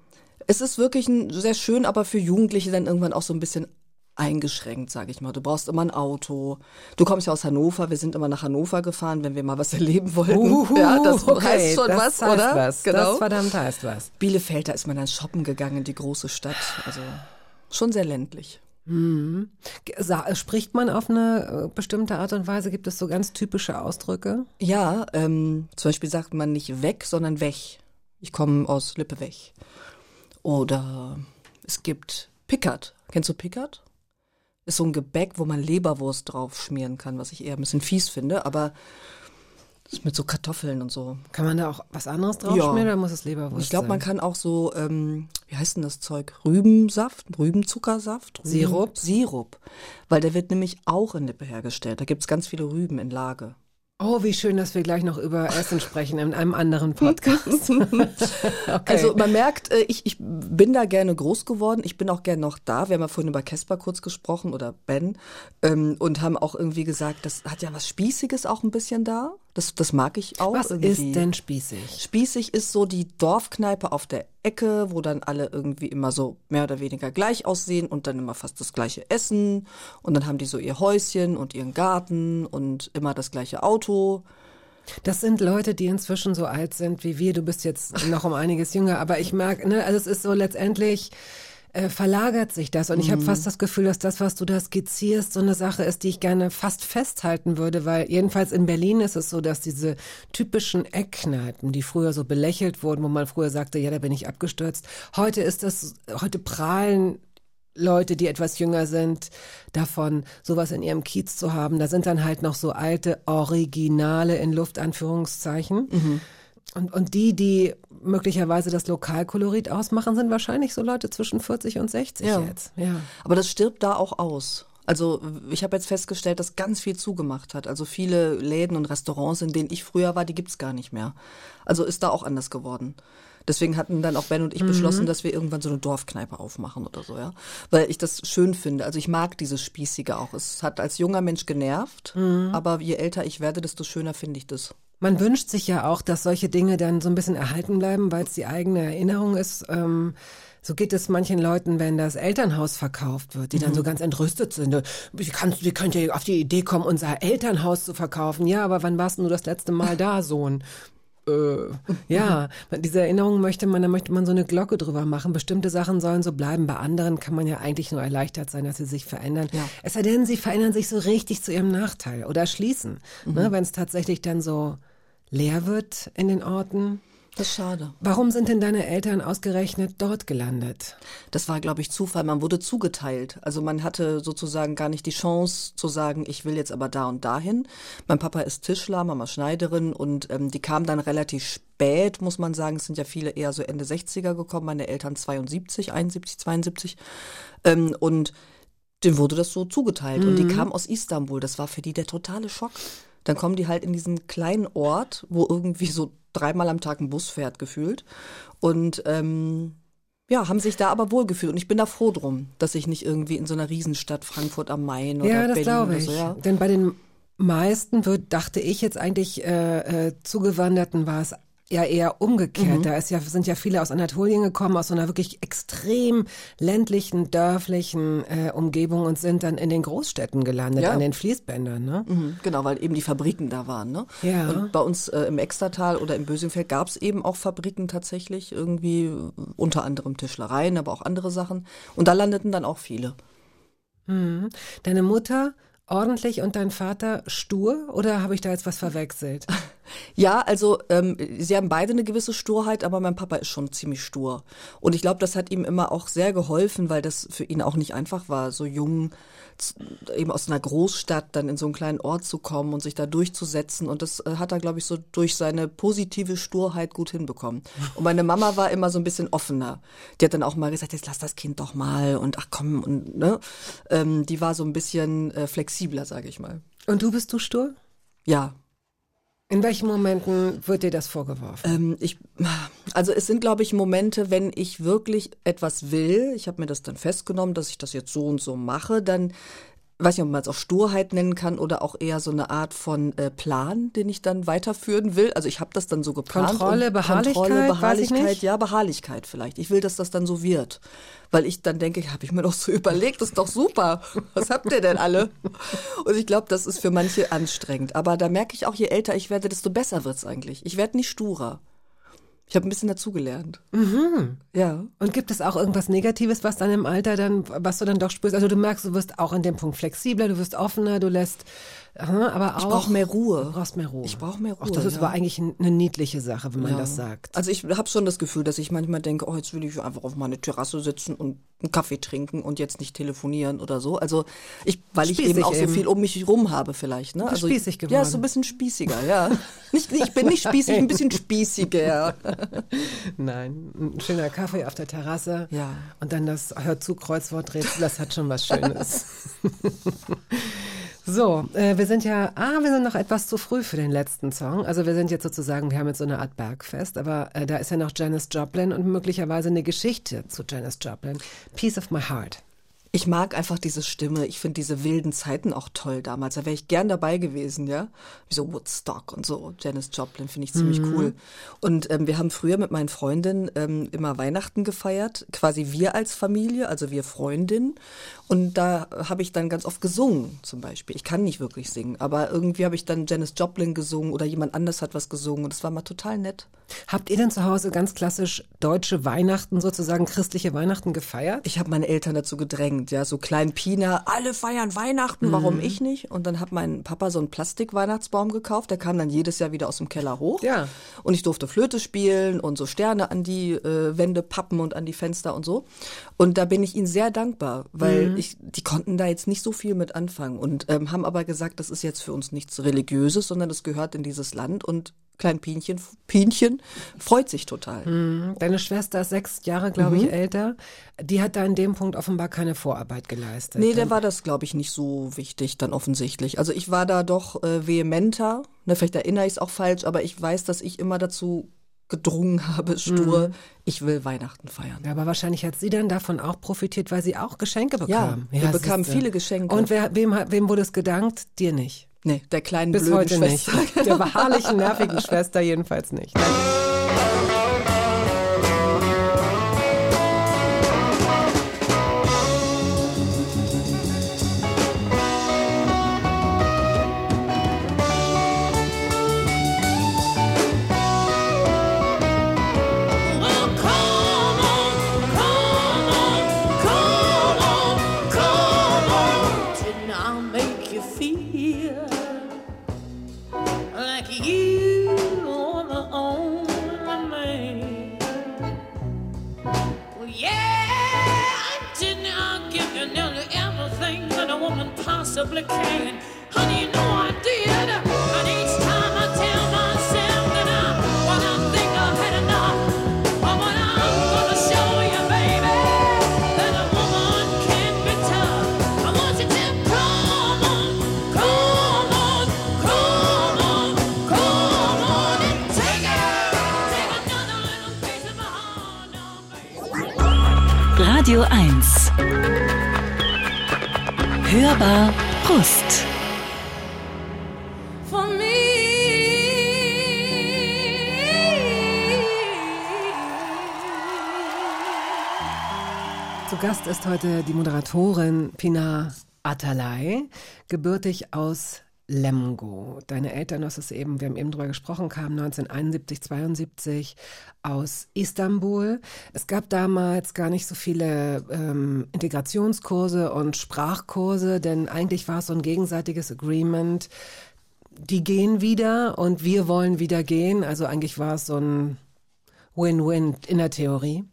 es ist wirklich ein, sehr schön, aber für Jugendliche dann irgendwann auch so ein bisschen eingeschränkt, sage ich mal. Du brauchst immer ein Auto. Du kommst ja aus Hannover. Wir sind immer nach Hannover gefahren, wenn wir mal was erleben wollten. Uhuhu, ja, das okay, heißt schon das was, heißt oder? Was. Genau. Das verdammt heißt was. Bielefeld, da ist man dann shoppen gegangen, die große Stadt. Also schon sehr ländlich. Sa- Spricht man auf eine äh, bestimmte Art und Weise? Gibt es so ganz typische Ausdrücke? Ja, ähm, zum Beispiel sagt man nicht weg, sondern weg. Ich komme aus Lippe weg. Oder es gibt Pickert. Kennst du Pickert? Ist so ein Gebäck, wo man Leberwurst drauf schmieren kann, was ich eher ein bisschen fies finde, aber Das ist mit so Kartoffeln und so. Kann man da auch was anderes drauf Ja. schmieren oder muss es Leberwurst Ich glaube, man sein? kann auch so, ähm, wie heißt denn das Zeug? Rübensaft, Rübenzuckersaft? Rüben, Sirup? Sirup. Weil der wird nämlich auch in Lippe hergestellt. Da gibt's ganz viele Rüben in Lage. Oh, wie schön, dass wir gleich noch über Essen sprechen in einem anderen Podcast. okay. Also man merkt, äh, ich, ich bin da gerne groß geworden. Ich bin auch gerne noch da. Wir haben ja vorhin über Casper kurz gesprochen oder Ben ähm, und haben auch irgendwie gesagt, das hat ja was Spießiges auch ein bisschen da. Das, das mag ich auch. was irgendwie. ist denn spießig? Spießig ist so die Dorfkneipe auf der Ecke, wo dann alle irgendwie immer so mehr oder weniger gleich aussehen und dann immer fast das gleiche essen. Und dann haben die so ihr Häuschen und ihren Garten und immer das gleiche Auto. Das sind Leute, die inzwischen so alt sind wie wir. Du bist jetzt noch um einiges jünger, aber ich mag, ne, also es ist so letztendlich äh, verlagert sich das und ich habe fast das Gefühl, dass das, was du da skizzierst, so eine Sache ist, die ich gerne fast festhalten würde, weil jedenfalls in Berlin ist es so, dass diese typischen Eckkneipen, die früher so belächelt wurden, wo man früher sagte, ja, da bin ich abgestürzt, heute ist das, heute prahlen Leute, die etwas jünger sind, davon sowas in ihrem Kiez zu haben. Da sind dann halt noch so alte Originale in Luftanführungszeichen. Und, und die, die möglicherweise das Lokalkolorit ausmachen, sind wahrscheinlich so Leute zwischen 40 und 60 Ja. jetzt. Ja. Aber das stirbt da auch aus. Also ich habe jetzt festgestellt, dass ganz viel zugemacht hat. Also viele Läden und Restaurants, in denen ich früher war, die gibt's gar nicht mehr. Also ist da auch anders geworden. Deswegen hatten dann auch Ben und ich beschlossen, dass wir irgendwann so eine Dorfkneipe aufmachen oder so, ja. Weil ich das schön finde. Also ich mag dieses Spießige auch. Es hat als junger Mensch genervt, aber je älter ich werde, desto schöner finde ich das. Man wünscht sich ja auch, dass solche Dinge dann so ein bisschen erhalten bleiben, weil es die eigene Erinnerung ist. Ähm, so geht es manchen Leuten, wenn das Elternhaus verkauft wird, die dann so ganz entrüstet sind. Wie, kannst, wie könnt ihr auf die Idee kommen, unser Elternhaus zu verkaufen? Ja, aber wann warst du das letzte Mal da, Sohn? Äh, ja, diese Erinnerung möchte man, da möchte man so eine Glocke drüber machen. Bestimmte Sachen sollen so bleiben. Bei anderen kann man ja eigentlich nur erleichtert sein, dass sie sich verändern. Ja. Es sei denn, sie verändern sich so richtig zu ihrem Nachteil oder schließen. Ne, wenn es tatsächlich dann so leer wird in den Orten. Das ist schade. Warum sind denn deine Eltern ausgerechnet dort gelandet? Das war, glaube ich, Zufall. Man wurde zugeteilt. Also man hatte sozusagen gar nicht die Chance zu sagen, ich will jetzt aber da und dahin. Mein Papa ist Tischler, Mama Schneiderin und ähm, die kam dann relativ spät, muss man sagen. Es sind ja viele eher so Ende 60er gekommen, meine Eltern 72, 71, 72. Ähm, und dem wurde das so zugeteilt. Und die kam aus Istanbul. Das war für die der totale Schock. Dann kommen die halt in diesen kleinen Ort, wo irgendwie so dreimal am Tag ein Bus fährt, gefühlt. Und ähm, ja, haben sich da aber wohlgefühlt. Und ich bin da froh drum, dass ich nicht irgendwie in so einer Riesenstadt Frankfurt am Main oder ja, das Berlin glaube oder ich. so, ja. Denn bei den meisten wird, dachte ich jetzt eigentlich, äh, äh, Zugewanderten war es ja eher umgekehrt. Mhm. Da ja, sind ja viele aus Anatolien gekommen, aus so einer wirklich extrem ländlichen, dörflichen äh, Umgebung und sind dann in den Großstädten gelandet, Ja. an den Fließbändern. Ne? Mhm, genau, weil eben die Fabriken da waren. Ne? Ja. Und bei uns äh, im Extertal oder im Bösingfeld gab es eben auch Fabriken tatsächlich, irgendwie äh, unter anderem Tischlereien, aber auch andere Sachen. Und da landeten dann auch viele. Mhm. Deine Mutter ordentlich und dein Vater stur oder habe ich da jetzt was verwechselt? Ja, also ähm, sie haben beide eine gewisse Sturheit, aber mein Papa ist schon ziemlich stur. Und ich glaube, das hat ihm immer auch sehr geholfen, weil das für ihn auch nicht einfach war, so jung eben aus einer Großstadt dann in so einen kleinen Ort zu kommen und sich da durchzusetzen. Und das äh, hat er, glaube ich, so durch seine positive Sturheit gut hinbekommen. Und meine Mama war immer so ein bisschen offener. Die hat dann auch mal gesagt, jetzt lass das Kind doch mal und ach komm und ne, ähm, die war so ein bisschen äh, flexibler, sage ich mal. Und du bist du stur? Ja, In welchen Momenten wird dir das vorgeworfen? Ähm, ich, also es sind, glaube ich, Momente, wenn ich wirklich etwas will, ich habe mir das dann festgenommen, dass ich das jetzt so und so mache, dann weiß nicht, ob man es auch Sturheit nennen kann oder auch eher so eine Art von äh, Plan, den ich dann weiterführen will. Also ich habe das dann so geplant. Kontrolle, Beharrlichkeit, Kontrolle, Beharrlichkeit, ja, Beharrlichkeit vielleicht. Ich will, dass das dann so wird. Weil ich dann denke, habe ich mir doch so überlegt, das ist doch super. Was habt ihr denn alle? Und ich glaube, das ist für manche anstrengend. Aber da merke ich auch, je älter ich werde, desto besser wird's eigentlich. Ich werde nicht sturer. Ich habe ein bisschen dazugelernt. Mhm. Ja. Und gibt es auch irgendwas Negatives, was dann im Alter dann, was du dann doch spürst? Also du merkst, du wirst auch in dem Punkt flexibler, du wirst offener, du lässt aber auch. Ich brauche mehr Ruhe. Du brauchst mehr Ruhe. Ich brauche mehr Ach, Ruhe, das ist ja. aber eigentlich eine niedliche Sache, wenn man Ja. das sagt. Also ich habe schon das Gefühl, dass ich manchmal denke, oh, jetzt will ich einfach auf meine Terrasse sitzen und einen Kaffee trinken und jetzt nicht telefonieren oder so. Also ich, weil ich Spießig eben auch so viel um mich rum habe vielleicht. Ne? Also spießig Ja, geworden. so ein bisschen spießiger, ja. Nicht, ich bin nicht spießig, ein bisschen spießiger. Nein, ein schöner Kaffee auf der Terrasse. Ja. Und dann das Hör zu Kreuzworträtsel, das hat schon was Schönes. so, äh, wir sind ja, ah, wir sind noch etwas zu früh für den letzten Song. Also wir sind jetzt sozusagen, wir haben jetzt so eine Art Bergfest, aber äh, da ist ja noch Janis Joplin und möglicherweise eine Geschichte zu Janis Joplin. Piece of My Heart. Ich mag einfach diese Stimme. Ich finde diese wilden Zeiten auch toll damals. Da wäre ich gern dabei gewesen, ja. Wie so Woodstock und so. Janis Joplin finde ich ziemlich cool. Und ähm, wir haben früher mit meinen Freundinnen ähm, immer Weihnachten gefeiert. Quasi wir als Familie, also wir Freundinnen. Und da habe ich dann ganz oft gesungen, zum Beispiel. Ich kann nicht wirklich singen, aber irgendwie habe ich dann Janis Joplin gesungen oder jemand anders hat was gesungen. Und das war mal total nett. Habt ihr denn zu Hause ganz klassisch deutsche Weihnachten, sozusagen christliche Weihnachten gefeiert? Ich habe meine Eltern dazu gedrängt, ja, so klein Pina, alle feiern Weihnachten, warum ich nicht? Und dann hat mein Papa so einen Plastik-Weihnachtsbaum gekauft, der kam dann jedes Jahr wieder aus dem Keller hoch. Ja. Und ich durfte Flöte spielen und so Sterne an die äh, Wände pappen und an die Fenster und so. Und da bin ich ihnen sehr dankbar, weil ich, die konnten da jetzt nicht so viel mit anfangen und ähm, haben aber gesagt, das ist jetzt für uns nichts Religiöses, sondern das gehört in dieses Land und Klein Pinchen, Pinchen freut sich total. Deine Schwester ist sechs Jahre, glaube Mhm. ich, älter. Die hat da in dem Punkt offenbar keine Vorarbeit geleistet. Nee, der war das, glaube ich, nicht so wichtig dann offensichtlich. Also ich war da doch äh, vehementer, ne, vielleicht erinnere ich es auch falsch, aber ich weiß, dass ich immer dazu gedrungen habe, stur, ich will Weihnachten feiern. Ja, aber wahrscheinlich hat sie dann davon auch profitiert, weil sie auch Geschenke bekam. wir bekamen viele Geschenke. Und wer, wem, wem wurde es gedankt? Dir nicht. Nee, der kleinen Bis blöden heute Schwester. nicht. Der beharrlichen, nervigen Schwester jedenfalls nicht. Oh, Honey, you know I did. And each time I tell myself that I, think I've had enough, when I'm gonna show you, baby, that a woman can be tough. I want you to come on, come on, come on, come on and take it. Take another little piece of my heart baby. Radio 1. Hörbar Brust. for me. Zu Gast ist heute die Moderatorin Pina Atalay, gebürtig aus Lemgo. Deine Eltern, hast es eben, wir haben eben drüber gesprochen, kamen 1971, 72 aus Istanbul. Es gab damals gar nicht so viele ähm, Integrationskurse und Sprachkurse, denn eigentlich war es so ein gegenseitiges Agreement. Die gehen wieder und wir wollen wieder gehen. Also eigentlich war es so ein Win-Win in der Theorie.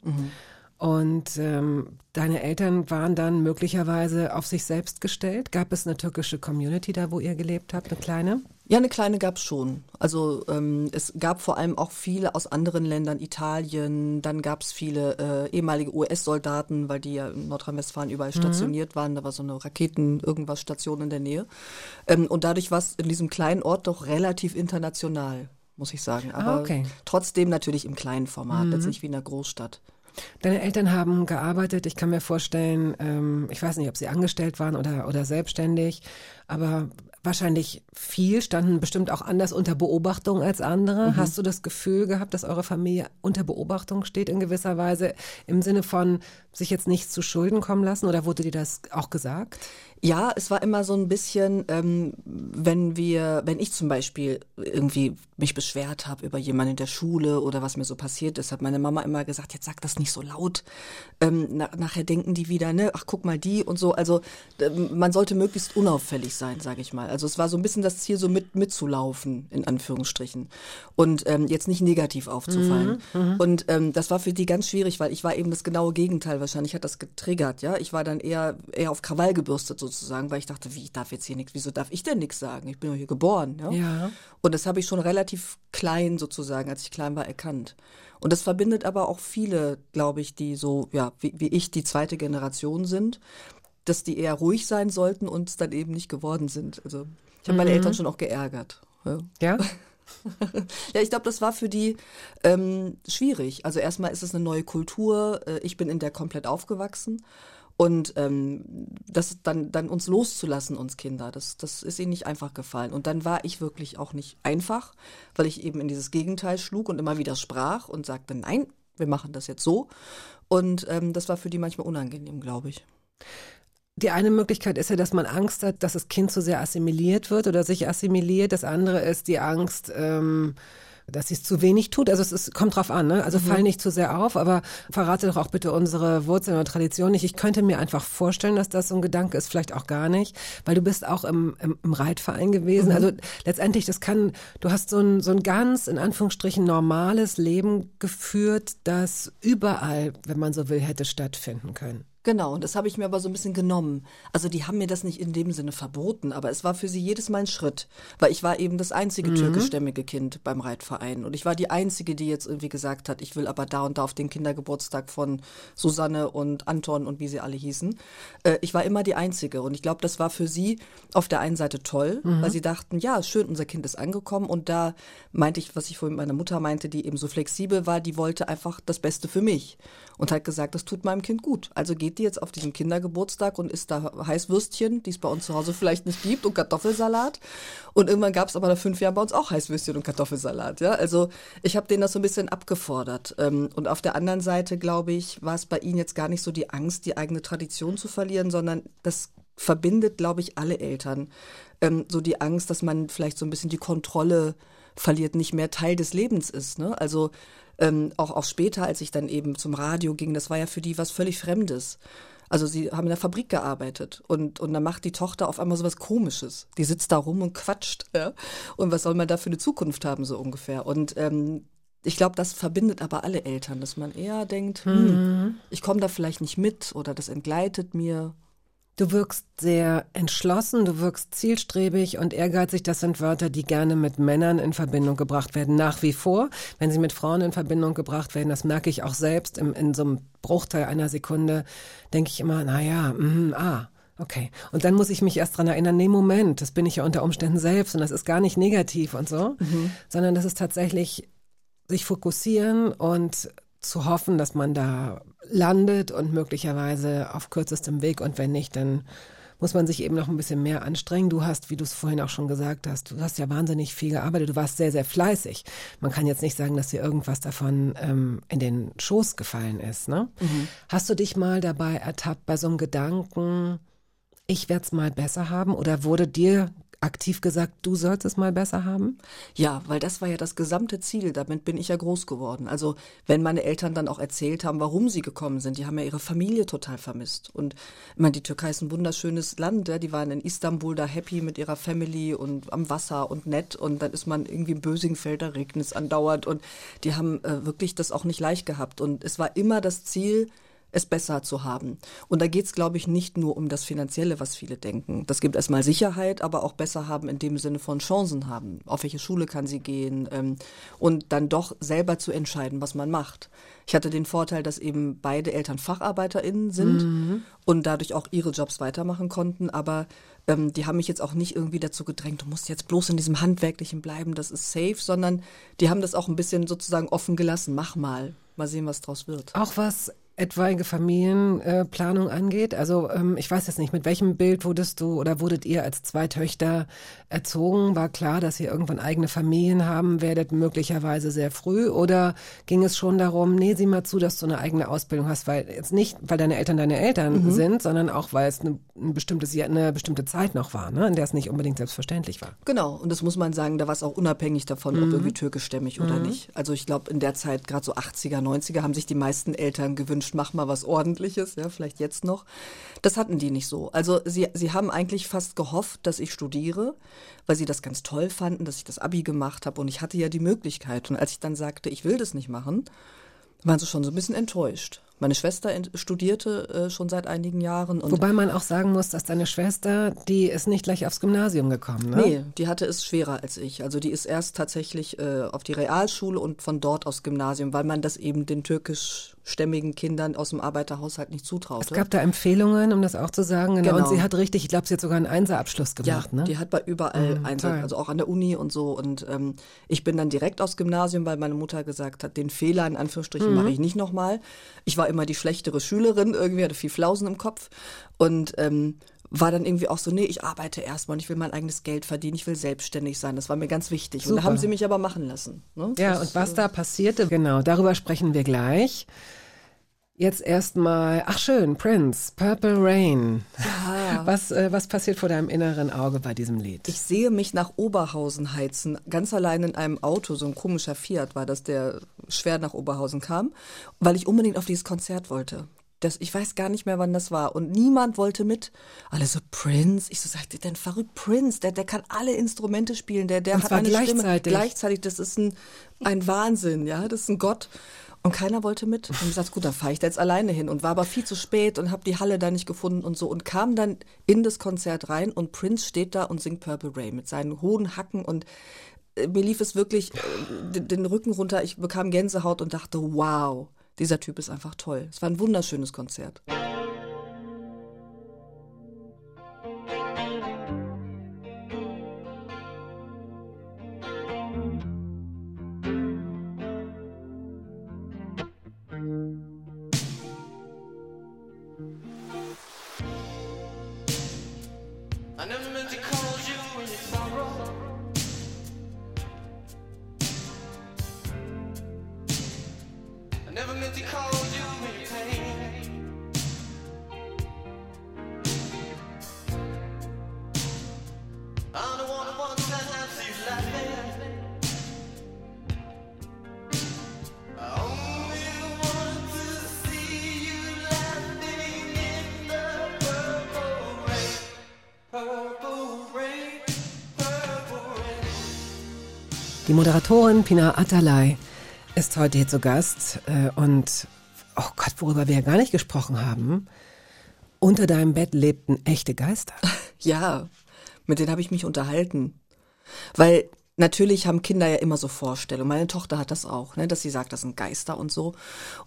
Und ähm, deine Eltern waren dann möglicherweise auf sich selbst gestellt. Gab es eine türkische Community da, wo ihr gelebt habt, eine kleine? Ja, eine kleine gab's schon. Also ähm, es gab vor allem auch viele aus anderen Ländern, Italien, dann gab's viele äh, ehemalige US-Soldaten, weil die ja in Nordrhein-Westfalen überall stationiert waren. Da war so eine Raketen-Irgendwas-Station in der Nähe. Ähm, und dadurch war es in diesem kleinen Ort doch relativ international, muss ich sagen. Aber okay. trotzdem natürlich im kleinen Format, jetzt nicht wie in einer Großstadt. Deine Eltern haben gearbeitet. Ich kann mir vorstellen, ähm, ich weiß nicht, ob sie angestellt waren oder, oder selbstständig, aber wahrscheinlich viel, standen bestimmt auch anders unter Beobachtung als andere. Hast du das Gefühl gehabt, dass eure Familie unter Beobachtung steht in gewisser Weise im Sinne von, sich jetzt nichts zu Schulden kommen lassen oder wurde dir das auch gesagt? Ja, es war immer so ein bisschen, ähm, wenn wir, wenn ich zum Beispiel irgendwie mich beschwert habe über jemanden in der Schule oder was mir so passiert ist, hat meine Mama immer gesagt, jetzt sag das nicht so laut. Ähm, na, nachher denken die wieder, ne, ach guck mal die und so. Also ähm, man sollte möglichst unauffällig sein, sage ich mal. Also es war so ein bisschen das Ziel, so mit mitzulaufen in Anführungsstrichen und ähm, jetzt nicht negativ aufzufallen. Mhm, und ähm, das war für die ganz schwierig, weil ich war eben das genaue Gegenteil. Wahrscheinlich hat das getriggert, ja. Ich war dann eher eher auf Krawall gebürstet so sozusagen, weil ich dachte, wie, ich darf jetzt hier nichts, wieso darf ich denn nichts sagen? Ich bin doch hier geboren. Ja? Ja. Und das habe ich schon relativ klein sozusagen, als ich klein war, erkannt. Und das verbindet aber auch viele, glaube ich, die so, ja, wie, wie ich, die zweite Generation sind, dass die eher ruhig sein sollten und es dann eben nicht geworden sind. Also ich habe meine Eltern schon auch geärgert. Ja. Ja? Ja, ich glaube, das war für die ähm, schwierig. Also erstmal ist es eine neue Kultur. Äh, Ich bin in der komplett aufgewachsen. Und ähm, das dann, dann uns loszulassen, uns Kinder, das, das ist ihnen nicht einfach gefallen. Und dann war ich wirklich auch nicht einfach, weil ich eben in dieses Gegenteil schlug und immer wieder sprach und sagte, nein, wir machen das jetzt so. Und ähm, das war für die manchmal unangenehm, glaube ich. Die eine Möglichkeit ist ja, dass man Angst hat, dass das Kind zu sehr assimiliert wird oder sich assimiliert. Das andere ist die Angst, ähm, dass sie es zu wenig tut. Also es ist, kommt drauf an, ne? Also Mhm. fall nicht zu sehr auf, aber verrate doch auch bitte unsere Wurzeln oder Tradition nicht. Ich könnte mir einfach vorstellen, dass das so ein Gedanke ist, vielleicht auch gar nicht, weil du bist auch im, im, im Reitverein gewesen. Mhm. Also letztendlich, das kann, du hast so ein, so ein ganz, in Anführungsstrichen, normales Leben geführt, das überall, wenn man so will, hätte stattfinden können. Genau, und das habe ich mir aber so ein bisschen genommen. Also die haben mir das nicht in dem Sinne verboten, aber es war für sie jedes Mal ein Schritt, weil ich war eben das einzige türkischstämmige Kind beim Reitverein und ich war die einzige, die jetzt irgendwie gesagt hat, ich will aber da und da auf den Kindergeburtstag von Susanne und Anton und wie sie alle hießen. Äh, ich war immer die einzige und ich glaube, das war für sie auf der einen Seite toll, weil sie dachten, ja, schön, unser Kind ist angekommen und da meinte ich, was ich vorhin mit meiner Mutter meinte, die eben so flexibel war, die wollte einfach das Beste für mich und hat gesagt, das tut meinem Kind gut. Also geht die jetzt auf diesen Kindergeburtstag und isst da Heißwürstchen, die es bei uns zu Hause vielleicht nicht gibt, und Kartoffelsalat. Und irgendwann gab es aber nach fünf Jahren bei uns auch Heißwürstchen und Kartoffelsalat. Ja, also ich habe denen das so ein bisschen abgefordert. Ähm, Und auf der anderen Seite, glaube ich, war es bei ihnen jetzt gar nicht so die Angst, die eigene Tradition zu verlieren, sondern das verbindet, glaube ich, alle Eltern. Ähm, so die Angst, dass man vielleicht so ein bisschen die Kontrolle verliert, nicht mehr Teil des Lebens ist. Ne? Also ähm, auch, auch später, als ich dann eben zum Radio ging, das war ja für die was völlig Fremdes. Also sie haben in der Fabrik gearbeitet und, und dann macht die Tochter auf einmal sowas Komisches. Die sitzt da rum und quatscht. Ja? Und was soll man da für eine Zukunft haben, so ungefähr? Und ähm, ich glaube, das verbindet aber alle Eltern, dass man eher denkt, hm, ich komme da vielleicht nicht mit oder das entgleitet mir. Du wirkst sehr entschlossen, du wirkst zielstrebig und ehrgeizig. Das sind Wörter, die gerne mit Männern in Verbindung gebracht werden. Nach wie vor, wenn sie mit Frauen in Verbindung gebracht werden, das merke ich auch selbst im, in so einem Bruchteil einer Sekunde, denke ich immer, na ja, mhm, ah. Okay. Und dann muss ich mich erst dran erinnern, nee, Moment, das bin ich ja unter Umständen selbst und das ist gar nicht negativ und so, sondern das ist tatsächlich sich fokussieren und zu hoffen, dass man da landet und möglicherweise auf kürzestem Weg und wenn nicht, dann muss man sich eben noch ein bisschen mehr anstrengen. Du hast, wie du es vorhin auch schon gesagt hast, du hast ja wahnsinnig viel gearbeitet, du warst sehr, sehr fleißig. Man kann jetzt nicht sagen, dass dir irgendwas davon ähm, in den Schoß gefallen ist. Ne? Hast du dich mal dabei ertappt bei so einem Gedanken, ich werde es mal besser haben oder wurde dir aktiv gesagt, du sollst es mal besser haben? Ja, weil das war ja das gesamte Ziel. Damit bin ich ja groß geworden. Also wenn meine Eltern dann auch erzählt haben, warum sie gekommen sind, die haben ja ihre Familie total vermisst. Und ich meine, die Türkei ist ein wunderschönes Land. Ja? Die waren in Istanbul da happy mit ihrer Family und am Wasser und nett. Und dann ist man irgendwie im Bösingfeld, da regnet es andauernd. Und die haben äh, wirklich das auch nicht leicht gehabt. Und es war immer das Ziel, es besser zu haben. Und da geht's, glaube ich, nicht nur um das Finanzielle, was viele denken. Das gibt erstmal Sicherheit, aber auch besser haben in dem Sinne von Chancen haben. Auf welche Schule kann sie gehen ähm, und dann doch selber zu entscheiden, was man macht. Ich hatte den Vorteil, dass eben beide Eltern FacharbeiterInnen sind und dadurch auch ihre Jobs weitermachen konnten, aber ähm, die haben mich jetzt auch nicht irgendwie dazu gedrängt, du musst jetzt bloß in diesem Handwerklichen bleiben, das ist safe, sondern die haben das auch ein bisschen sozusagen offen gelassen. Mach mal, mal sehen, was draus wird. Auch was etwaige Familienplanung angeht? Also ähm, ich weiß jetzt nicht, mit welchem Bild wurdest du oder wurdet ihr als zwei Töchter erzogen? War klar, dass ihr irgendwann eigene Familien haben werdet, möglicherweise sehr früh? Oder ging es schon darum, nee, sieh mal zu, dass du eine eigene Ausbildung hast, weil jetzt nicht, weil deine Eltern deine Eltern Mhm. sind, sondern auch, weil es eine, ein bestimmtes, eine bestimmte Zeit noch war, ne? in der es nicht unbedingt selbstverständlich war. Genau, und das muss man sagen, da war es auch unabhängig davon, Mhm. ob irgendwie türkischstämmig oder nicht. Also ich glaube, in der Zeit, gerade so 80er, 90er, haben sich die meisten Eltern gewünscht, mach mal was ordentliches, ja, vielleicht jetzt noch. Das hatten die nicht so. Also sie, sie haben eigentlich fast gehofft, dass ich studiere, weil sie das ganz toll fanden, dass ich das Abi gemacht habe und ich hatte ja die Möglichkeit. Und als ich dann sagte, ich will das nicht machen, waren sie schon so ein bisschen enttäuscht. Meine Schwester studierte äh, schon seit einigen Jahren und Wobei man auch sagen muss, dass deine Schwester, die ist nicht gleich aufs Gymnasium gekommen, ne? Nee, die hatte es schwerer als ich. Also die ist erst tatsächlich äh, auf die Realschule und von dort aufs Gymnasium, weil man das eben den türkischstämmigen Kindern aus dem Arbeiterhaushalt nicht zutraute. Es gab da Empfehlungen, um das auch zu sagen. Genau. Genau. Und sie hat richtig, ich glaube, sie hat sogar einen Einserabschluss ja, gemacht, ne? die hat bei überall Mhm, toll. also auch an der Uni und so. Und ähm, ich bin dann direkt aufs Gymnasium, weil meine Mutter gesagt hat, den Fehler in Anführungsstrichen Mhm. mache ich nicht nochmal. Ich war immer die schlechtere Schülerin, irgendwie hatte viel Flausen im Kopf und ähm, war dann irgendwie auch so, nee, ich arbeite erstmal und ich will mein eigenes Geld verdienen, ich will selbstständig sein. Das war mir ganz wichtig. Und Super. da haben sie mich aber machen lassen. Ne? Ja, Das, und was da passierte, genau, darüber sprechen wir gleich. Jetzt erstmal, ach schön, Prince, Purple Rain. Was, äh, was passiert vor deinem inneren Auge bei diesem Lied? Ich sehe mich nach Oberhausen heizen, ganz allein in einem Auto, so ein komischer Fiat war das, der schwer nach Oberhausen kam, weil ich unbedingt auf dieses Konzert wollte. Das, ich weiß gar nicht mehr, wann das war. Und niemand wollte mit. Alle so, Prince. Ich so, sagte, denn verrückt, Prince, der, der kann alle Instrumente spielen, der, der Und hat eine Stimme. gleichzeitig. Gleichzeitig, das ist ein, ein Wahnsinn, ja, das ist ein Gott. Und keiner wollte mit. Und ich gesagt, gut, dann fahre ich da jetzt alleine hin. Und war aber viel zu spät und habe die Halle da nicht gefunden und so. Und kam dann in das Konzert rein und Prince steht da und singt Purple Rain mit seinen hohen Hacken und äh, mir lief es wirklich äh, den Rücken runter. Ich bekam Gänsehaut und dachte, wow, dieser Typ ist einfach toll. Es war ein wunderschönes Konzert. Moderatorin Pina Atalay ist heute hier zu Gast äh, und, oh Gott, worüber wir ja gar nicht gesprochen haben. Unter deinem Bett lebten echte Geister. Ja, mit denen habe ich mich unterhalten. Weil natürlich haben Kinder ja immer so Vorstellungen. Meine Tochter hat das auch, ne, dass sie sagt, das sind Geister und so.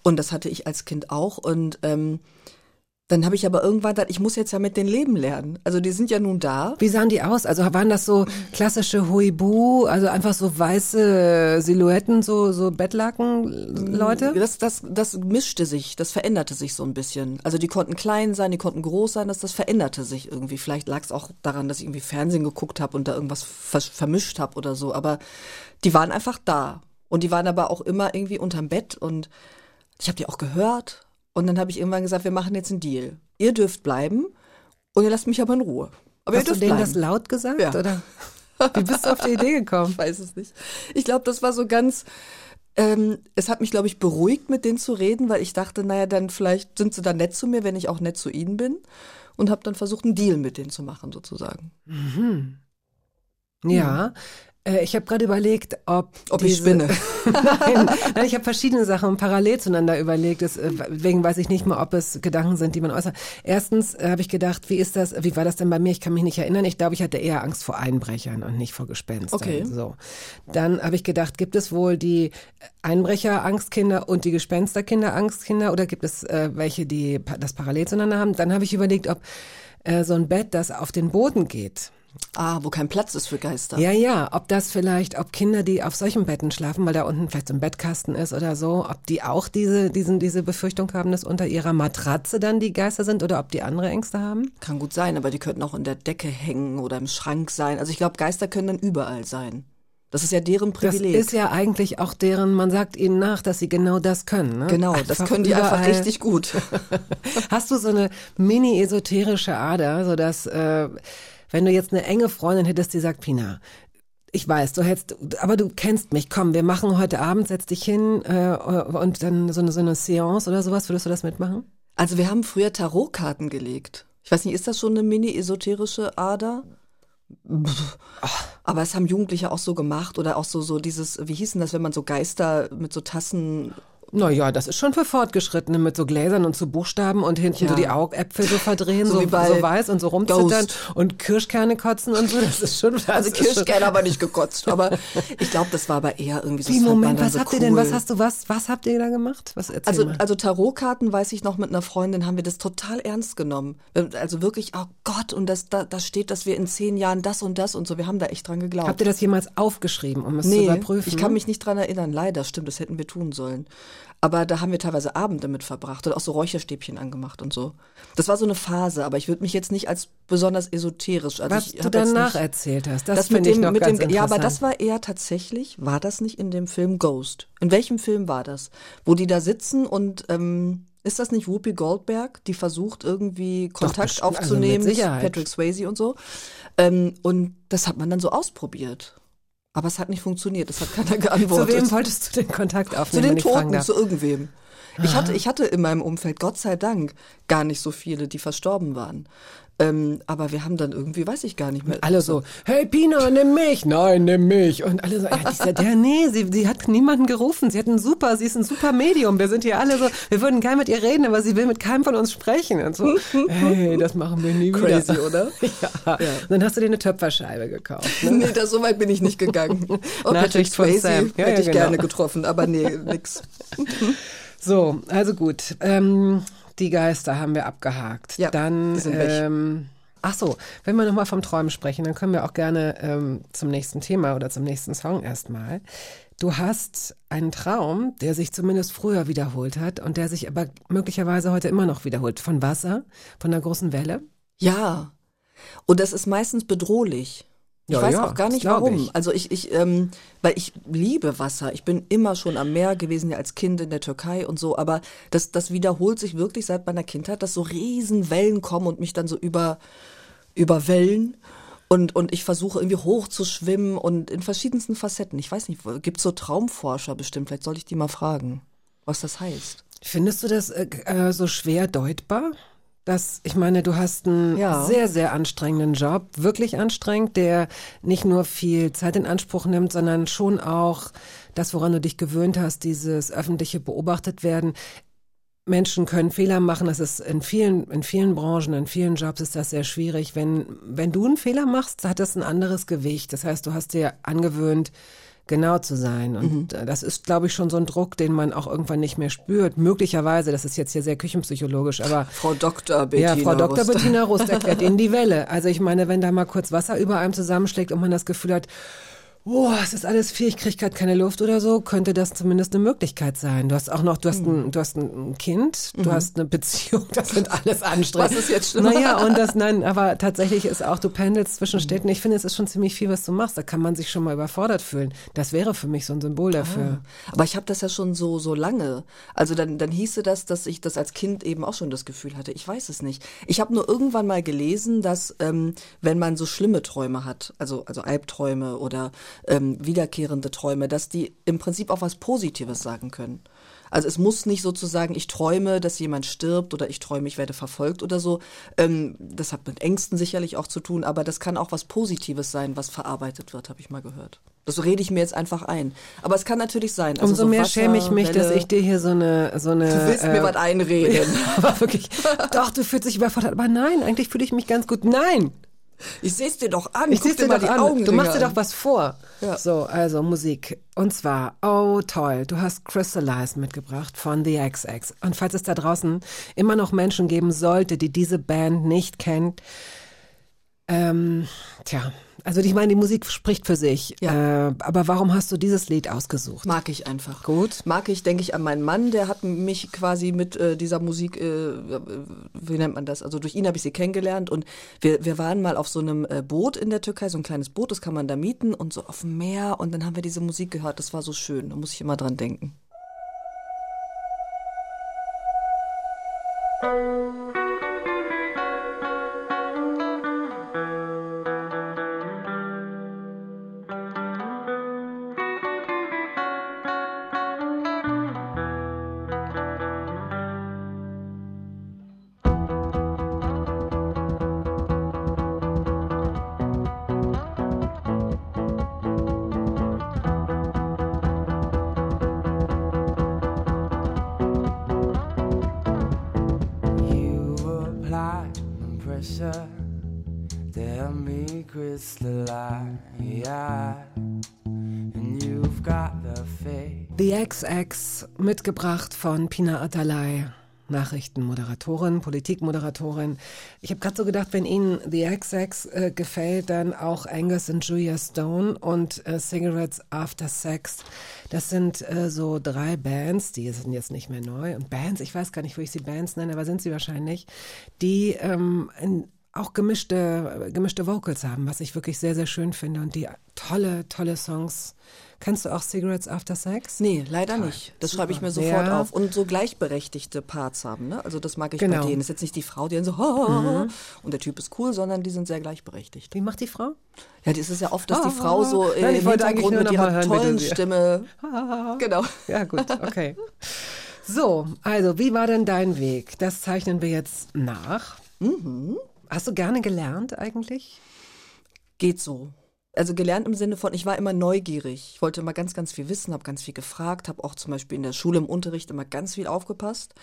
Und das hatte ich als Kind auch. Und ähm, dann habe ich aber irgendwann gedacht, ich muss jetzt ja mit denen leben lernen. Also die sind ja nun da. Wie sahen die aus? Also waren das so klassische Huibu, also einfach so weiße Silhouetten, so, so Bettlaken-Leute? Das, das, das mischte sich, das veränderte sich so ein bisschen. Also die konnten klein sein, die konnten groß sein, das, das veränderte sich irgendwie. Vielleicht lag es auch daran, dass ich irgendwie Fernsehen geguckt habe und da irgendwas ver vermischt habe oder so. Aber die waren einfach da. Und die waren aber auch immer irgendwie unterm Bett und ich habe die auch gehört. Und dann habe ich irgendwann gesagt, wir machen jetzt einen Deal. Ihr dürft bleiben und ihr lasst mich aber in Ruhe. Aber Hast ihr du dürft denen bleiben. das laut gesagt? Ja. Oder? Wie bist du auf die Idee gekommen? Ich weiß es nicht. Ich glaube, das war so ganz. Ähm, es hat mich, glaube ich, beruhigt, mit denen zu reden, weil ich dachte, naja, dann vielleicht sind sie dann nett zu mir, wenn ich auch nett zu ihnen bin. Und habe dann versucht, einen Deal mit denen zu machen, sozusagen. Ja. Äh, Ich habe gerade überlegt, ob. Ob ich diese- spinne. nein, nein, ich habe verschiedene Sachen parallel zueinander überlegt. Deswegen weiß ich nicht mehr, ob es Gedanken sind, die man äußert. Erstens äh, habe ich gedacht, wie ist das, wie war das denn bei mir? Ich kann mich nicht erinnern. Ich glaube, ich hatte eher Angst vor Einbrechern und nicht vor Gespenstern. Okay. So. Dann habe ich gedacht, gibt es wohl die Einbrecher-Angstkinder und die Gespensterkinder-Angstkinder oder gibt es äh, welche, die das parallel zueinander haben? Dann habe ich überlegt, ob äh, so ein Bett, das auf den Boden geht, Ah, wo kein Platz ist für Geister. Ja, ja, ob das vielleicht, ob Kinder, die auf solchen Betten schlafen, weil da unten vielleicht so ein Bettkasten ist oder so, ob die auch diese, diesen, diese Befürchtung haben, dass unter ihrer Matratze dann die Geister sind oder ob die andere Ängste haben? Kann gut sein, aber die könnten auch in der Decke hängen oder im Schrank sein. Also ich glaube, Geister können dann überall sein. Das ist ja deren Das Privileg. ist ja eigentlich auch deren, man sagt ihnen nach, dass sie genau das können. Ne? genau, das können die einfach überall- richtig gut. Hast du so eine mini-esoterische Ader, so dass, äh, wenn du jetzt eine enge Freundin hättest, die sagt, Pina, ich weiß, du hättest, aber du kennst mich, komm, wir machen heute Abend, setz dich hin äh, und dann so eine, so eine Seance oder sowas, würdest du das mitmachen? Also wir haben früher Tarotkarten gelegt. Ich weiß nicht, ist das schon eine mini-esoterische Ader? Aber es haben Jugendliche auch so gemacht oder auch so, so dieses, wie hieß denn das, wenn man so Geister mit so Tassen Naja, das ist schon für Fortgeschrittene mit so Gläsern und so Buchstaben und hinten Ja. so die Augäpfel so verdrehen, So so, so weiß und so rumzittern Ghost. und Kirschkerne kotzen und so. Das ist schon. Das Also Kirschkerne aber nicht gekotzt. Aber ich glaube, das war aber eher irgendwie so. Wie, Moment, was so habt ihr denn, was cool. hast du, was, was habt ihr da gemacht? Was Also, mal. also Tarotkarten, weiß ich noch, mit einer Freundin haben wir das total ernst genommen. Also wirklich, oh Gott, und das, da, da steht, dass wir in zehn Jahren das und das und so. Wir haben da echt dran geglaubt. Habt ihr das jemals aufgeschrieben, um es zu nee, überprüfen? ich kann mich nicht dran erinnern. Leider, stimmt, das hätten wir tun sollen. Aber da haben wir teilweise Abende mit verbracht und auch so Räucherstäbchen angemacht und so. Das war so eine Phase, aber ich würde mich jetzt nicht als besonders esoterisch. Also was ich du danach nicht- erzählt hast. Das, das mit finde ich noch mit ganz dem, ja, aber das war eher tatsächlich, war das nicht in dem Film Ghost? In welchem Film war das? Wo die da sitzen und ähm, ist das nicht Whoopi Goldberg, die versucht irgendwie Kontakt also aufzunehmen, mit Sicherheit. Patrick Swayze und so. Ähm, und das hat man dann so ausprobiert. Aber es hat nicht funktioniert, es hat keiner Zu geantwortet. wem wolltest du den Kontakt Zu aufnehmen, den ich fragen Toten, zu irgendwem. Ich hatte, ich hatte in meinem Umfeld, Gott sei Dank, gar nicht so viele, die verstorben waren. Ähm, aber wir haben dann irgendwie, weiß ich gar nicht mehr. Alle so, hey Pina, nimm mich. Nein, nimm mich. Und alle so, ja, die, sagt, ja nee, sie, sie hat niemanden gerufen. Sie hat ein super, sie ist ein super Medium. Wir sind hier alle so, wir würden gerne mit ihr reden, aber sie will mit keinem von uns sprechen. Und so, hey, das machen wir nie wieder. Crazy, oder? Ja. Und dann hast du dir eine Töpferscheibe gekauft. Ne? Nee, das, so weit bin ich nicht gegangen. Nachricht von Swayze Sam. Ja, hätte ja, ich genau. gerne getroffen, aber nee, nix. So, also gut. Ähm, die Geister haben wir abgehakt. Ja, dann, ähm, ach so, wenn wir nochmal vom Träumen sprechen, dann können wir auch gerne ähm, zum nächsten Thema oder zum nächsten Song erstmal. Du hast einen Traum, der sich zumindest früher wiederholt hat und der sich aber möglicherweise heute immer noch wiederholt. Von Wasser, von einer großen Welle. Ja. Und das ist meistens bedrohlich. Ich Ja, weiß ja, auch gar nicht warum. ich. Also ich, ich, ähm, weil ich liebe Wasser. Ich bin immer schon am Meer gewesen, ja als Kind in der Türkei und so. Aber das, das wiederholt sich wirklich seit meiner Kindheit, dass so riesen Wellen kommen und mich dann so über, überwellen. Und, und ich versuche irgendwie hoch zu schwimmen und in verschiedensten Facetten. Ich weiß nicht, gibt so Traumforscher bestimmt? Vielleicht soll ich die mal fragen, was das heißt. Findest du das äh, äh, so schwer deutbar? Das, ich meine, du hast einen Ja. sehr, sehr anstrengenden Job, wirklich anstrengend, der nicht nur viel Zeit in Anspruch nimmt, sondern schon auch das, woran du dich gewöhnt hast, dieses öffentliche beobachtet werden. Menschen können Fehler machen, das ist in vielen, in vielen Branchen, in vielen Jobs ist das sehr schwierig. Wenn, wenn du einen Fehler machst, hat das ein anderes Gewicht. Das heißt, du hast dir angewöhnt, genau zu sein. Und äh, das ist, glaube ich, schon so ein Druck, den man auch irgendwann nicht mehr spürt. Möglicherweise, das ist jetzt hier sehr küchenpsychologisch, aber Frau Dr. Bettina ja, Frau Dr. Bettina Rust erklärt Ihnen die Welle. Also ich meine, wenn da mal kurz Wasser über einem zusammenschlägt und man das Gefühl hat, oh, es ist alles viel, ich kriege gerade keine Luft oder so, könnte das zumindest eine Möglichkeit sein. Du hast auch noch, du hast ein, du hast ein Kind, du hast eine Beziehung, das sind alles anstrengend. Was ist jetzt schlimmer? Naja, und das, nein, aber tatsächlich ist auch, du pendelst zwischen Städten. Ich finde, es ist schon ziemlich viel, was du machst. Da kann man sich schon mal überfordert fühlen. Das wäre für mich so ein Symbol dafür. Aber ich habe das ja schon so so lange. Also dann dann hieße das, dass ich das als Kind eben auch schon das Gefühl hatte. Ich weiß es nicht. Ich habe nur irgendwann mal gelesen, dass ähm, wenn man so schlimme Träume hat, also also Albträume oder ähm, wiederkehrende Träume, dass die im Prinzip auch was Positives sagen können. Also es muss nicht sozusagen, ich träume, dass jemand stirbt oder ich träume, ich werde verfolgt oder so. Ähm, das hat mit Ängsten sicherlich auch zu tun, aber das kann auch was Positives sein, was verarbeitet wird, habe ich mal gehört. Das rede ich mir jetzt einfach ein. Aber es kann natürlich sein. Also Umso so mehr Wasser, schäme ich mich, dass Welle. ich dir hier so eine, so eine. Du willst mir äh, was einreden. aber wirklich, doch, du fühlst dich überfordert. Aber nein, eigentlich fühle ich mich ganz gut. Nein! Ich seh's dir doch an. Ich Guck seh's dir mal doch die an. Augen Du machst dir doch was vor. Ja. So, also Musik. Und zwar, oh toll, du hast Crystallize mitgebracht von The XX. Und falls es da draußen immer noch Menschen geben sollte, die diese Band nicht kennt, Ähm, tja, also ich meine, die Musik spricht für sich. Ja. Äh, aber warum hast du dieses Lied ausgesucht? Mag ich einfach. Gut. Mag ich, denke ich an meinen Mann, der hat mich quasi mit äh, dieser Musik, äh, wie nennt man das? Also durch ihn habe ich sie kennengelernt und wir, wir waren mal auf so einem äh, Boot in der Türkei, so ein kleines Boot, das kann man da mieten und so auf dem Meer und dann haben wir diese Musik gehört, das war so schön, da muss ich immer dran denken. Damn me crystalline, and you've got the faith. The XX, mitgebracht von Pina Atalay. Nachrichtenmoderatorin, Politikmoderatorin. Ich habe gerade so gedacht, wenn Ihnen The XX äh, gefällt, dann auch Angus und Julia Stone und äh, Cigarettes After Sex. Das sind äh, so drei Bands, die sind jetzt nicht mehr neu. Und Bands, ich weiß gar nicht, wo ich sie Bands nenne, aber sind sie wahrscheinlich, die ähm, in, auch gemischte, gemischte Vocals haben, was ich wirklich sehr, sehr schön finde und die tolle, tolle Songs. Kennst du auch Cigarettes After Sex? Nee, leider nicht. Das schreibe ich mir sofort Ja. auf. Und so gleichberechtigte Parts haben, ne? Also das mag ich Genau. bei denen. Das ist jetzt nicht die Frau, die dann so, und der Typ ist cool, sondern die sind sehr gleichberechtigt. Wie macht die Frau? Ja, das ist ja oft, dass die Ah. Frau so äh, Nein, im Hintergrund mit ihrer hören, tollen Stimme. genau. Ja, gut, okay. So, also, wie war denn dein Weg? Das zeichnen wir jetzt nach. Hast du gerne gelernt eigentlich? Geht so. Also gelernt im Sinne von, ich war immer neugierig. Ich wollte immer ganz, ganz viel wissen, habe ganz viel gefragt, habe auch zum Beispiel in der Schule im Unterricht immer ganz viel aufgepasst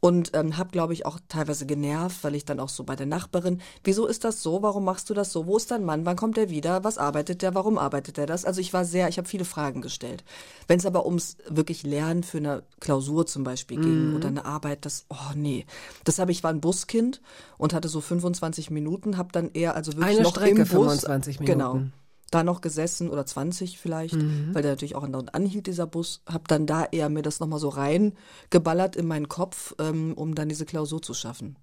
und ähm, habe, glaube ich, auch teilweise genervt, weil ich dann auch so bei der Nachbarin, wieso ist das so, warum machst du das so, wo ist dein Mann, wann kommt er wieder, was arbeitet der, warum arbeitet er das? Also ich war sehr, ich habe viele Fragen gestellt. Wenn es aber ums wirklich Lernen für eine Klausur zum Beispiel ging oder eine Arbeit, das, oh nee, das habe ich, war ein Buskind und hatte so 25 Minuten, habe dann eher also wirklich Eine noch Strecke, im Bus, 25 Minuten. Genau da noch gesessen oder 20 vielleicht, weil der natürlich auch andauernd anhielt, dieser Bus. Hab dann da eher mir das nochmal so reingeballert in meinen Kopf, ähm, um dann diese Klausur zu schaffen.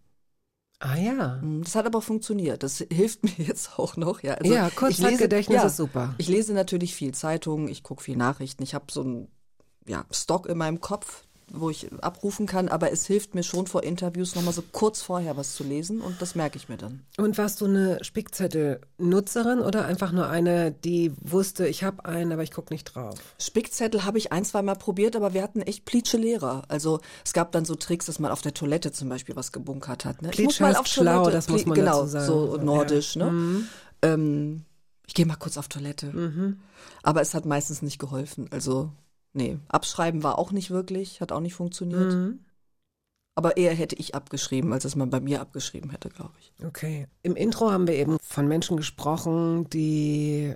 Ah ja. Mm, Das hat aber funktioniert. Das hilft mir jetzt auch noch. Ja, also Ja, Kurzzeitgedächtnis ist super. Ich lese natürlich viel Zeitungen, ich gucke viel Nachrichten. Ich habe so einen ja, Stock in meinem Kopf, wo ich abrufen kann, aber es hilft mir schon vor Interviews nochmal so kurz vorher was zu lesen und das merke ich mir dann. Und warst du eine Spickzettel-Nutzerin oder einfach nur eine, die wusste, ich habe einen, aber ich gucke nicht drauf? Spickzettel habe ich ein, zwei Mal probiert, aber wir hatten echt plitsche Lehrer. Also es gab dann so Tricks, dass man auf der Toilette zum Beispiel was gebunkert hat. Ne? Ich Plitsch muss mal heißt auf schlau, Toilette. das muss man Genau, dazu sagen. so Ja. nordisch. Ne? Mhm. Ähm, ich gehe mal kurz auf Toilette. Aber es hat meistens nicht geholfen. Also nee, abschreiben war auch nicht wirklich, hat auch nicht funktioniert. Mhm. Aber eher hätte ich abgeschrieben, als dass man bei mir abgeschrieben hätte, glaube ich. Okay. Im Intro haben wir eben von Menschen gesprochen, die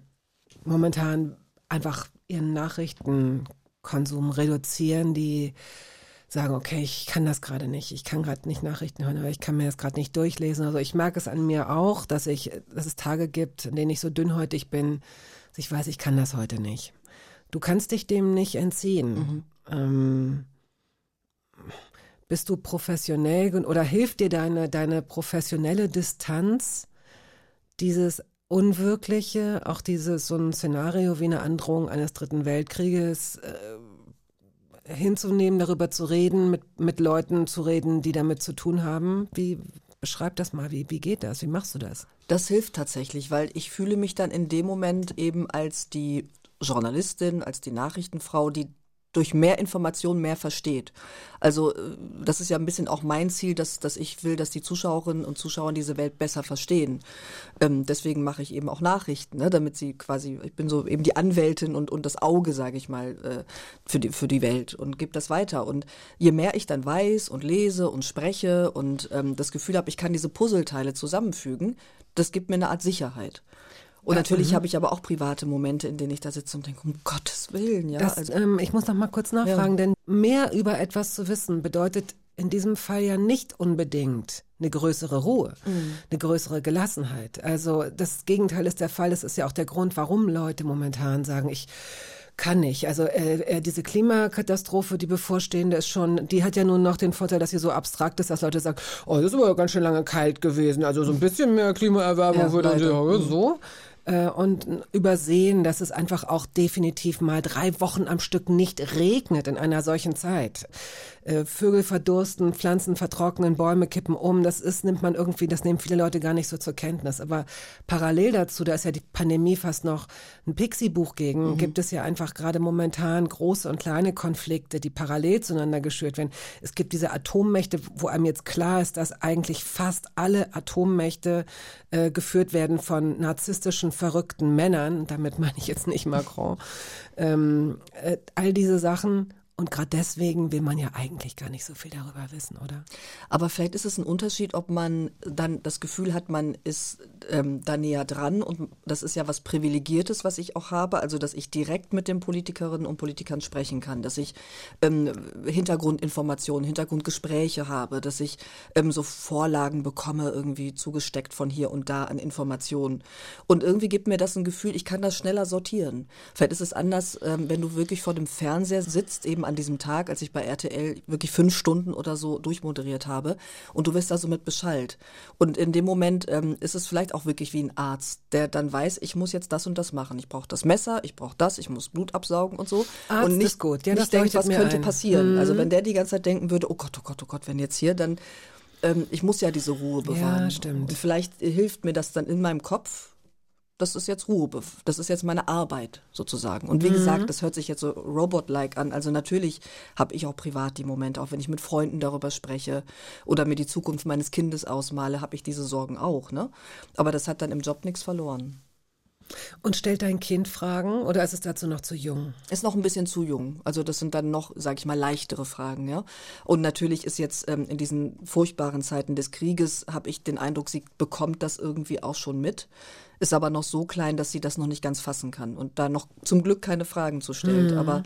momentan einfach ihren Nachrichtenkonsum reduzieren, die sagen, okay, ich kann das gerade nicht, ich kann gerade nicht Nachrichten hören, oder ich kann mir das gerade nicht durchlesen. Also ich merke es an mir auch, dass ich, dass es Tage gibt, in denen ich so dünnhäutig bin, dass ich weiß, ich kann das heute nicht. Du kannst dich dem nicht entziehen. Ähm, bist du professionell oder hilft dir deine, deine professionelle Distanz, dieses Unwirkliche, auch dieses so ein Szenario wie eine Androhung eines dritten Weltkrieges äh, hinzunehmen, darüber zu reden, mit, mit Leuten zu reden, die damit zu tun haben? Wie beschreib das mal, wie, wie geht das? Wie machst du das? Das hilft tatsächlich, weil ich fühle mich dann in dem Moment eben als die Journalistin, als die Nachrichtenfrau, die durch mehr Information mehr versteht. Also äh, das ist ja ein bisschen auch mein Ziel, dass, dass ich will, dass die Zuschauerinnen und Zuschauer diese Welt besser verstehen. Ähm, deswegen mache ich eben auch Nachrichten, ne, damit sie quasi, ich bin so eben die Anwältin und, und das Auge, sage ich mal, äh, für, die, für die Welt und gebe das weiter. Und je mehr ich dann weiß und lese und spreche und ähm, das Gefühl habe, ich kann diese Puzzleteile zusammenfügen, das gibt mir eine Art Sicherheit. Und natürlich habe ich aber auch private Momente, in denen ich da sitze und denke, um Gottes Willen, ja. Das, also, ähm, ich muss noch mal kurz nachfragen, denn mehr über etwas zu wissen bedeutet in diesem Fall ja nicht unbedingt eine größere Ruhe, mhm. eine größere Gelassenheit. Also das Gegenteil ist der Fall. Das ist ja auch der Grund, warum Leute momentan sagen, ich kann nicht. Also äh, äh, diese Klimakatastrophe, die bevorstehende ist schon, die hat ja nun noch den Vorteil, dass sie so abstrakt ist, dass Leute sagen, oh, das ist aber ganz schön lange kalt gewesen. Also so ein bisschen mehr Klimaerwärmung ja, würde dann so äh, und übersehen, dass es einfach auch definitiv mal drei Wochen am Stück nicht regnet in einer solchen Zeit. Äh, Vögel verdursten, Pflanzen vertrocknen, Bäume kippen um. Das ist, nimmt man irgendwie, das nehmen viele Leute gar nicht so zur Kenntnis. Aber parallel dazu, da ist ja die Pandemie fast noch ein Pixie-Buch gegen, mhm. gibt es ja einfach gerade momentan große und kleine Konflikte, die parallel zueinander geschürt werden. Es gibt diese Atommächte, wo einem jetzt klar ist, dass eigentlich fast alle Atommächte äh, geführt werden von narzisstischen, verrückten Männern. Damit meine ich jetzt nicht Macron. Ähm, äh, all diese Sachen und gerade deswegen will man ja eigentlich gar nicht so viel darüber wissen, oder? Aber vielleicht ist es ein Unterschied, ob man dann das Gefühl hat, man ist ähm, da näher dran und das ist ja was Privilegiertes, was ich auch habe, also dass ich direkt mit den Politikerinnen und Politikern sprechen kann, dass ich ähm, Hintergrundinformationen, Hintergrundgespräche habe, dass ich ähm, so Vorlagen bekomme, irgendwie zugesteckt von hier und da an Informationen. Und irgendwie gibt mir das ein Gefühl, ich kann das schneller sortieren. Vielleicht ist es anders, ähm, wenn du wirklich vor dem Fernseher sitzt, eben an diesem Tag, als ich bei RTL wirklich fünf Stunden oder so durchmoderiert habe und du wirst da so mit beschallt. Und in dem Moment ähm, ist es vielleicht auch wirklich wie ein Arzt, der dann weiß, ich muss jetzt das und das machen. Ich brauche das Messer, ich brauche das, ich muss Blut absaugen und so. Arzt und nicht, ist gut. Ja, nicht denkt, was könnte ein. passieren. Mhm. Also wenn der die ganze Zeit denken würde, oh Gott, oh Gott, oh Gott, wenn jetzt hier, dann ähm, ich muss ja diese Ruhe bewahren. Ja, stimmt. Und vielleicht hilft mir das dann in meinem Kopf, das ist jetzt Ruhe, das ist jetzt meine Arbeit sozusagen. Und wie mhm. gesagt, das hört sich jetzt so Robot-like an. Also natürlich habe ich auch privat die Momente, auch wenn ich mit Freunden darüber spreche oder mir die Zukunft meines Kindes ausmale, habe ich diese Sorgen auch. Ne? Aber das hat dann im Job nichts verloren. Und stellt dein Kind Fragen oder ist es dazu noch zu jung? Ist noch ein bisschen zu jung. Also das sind dann noch, sage ich mal, leichtere Fragen, ja. Und natürlich ist jetzt ähm, in diesen furchtbaren Zeiten des Krieges, habe ich den Eindruck, sie bekommt das irgendwie auch schon mit, ist aber noch so klein, dass sie das noch nicht ganz fassen kann und da noch zum Glück keine Fragen zu stellt. Mhm. Aber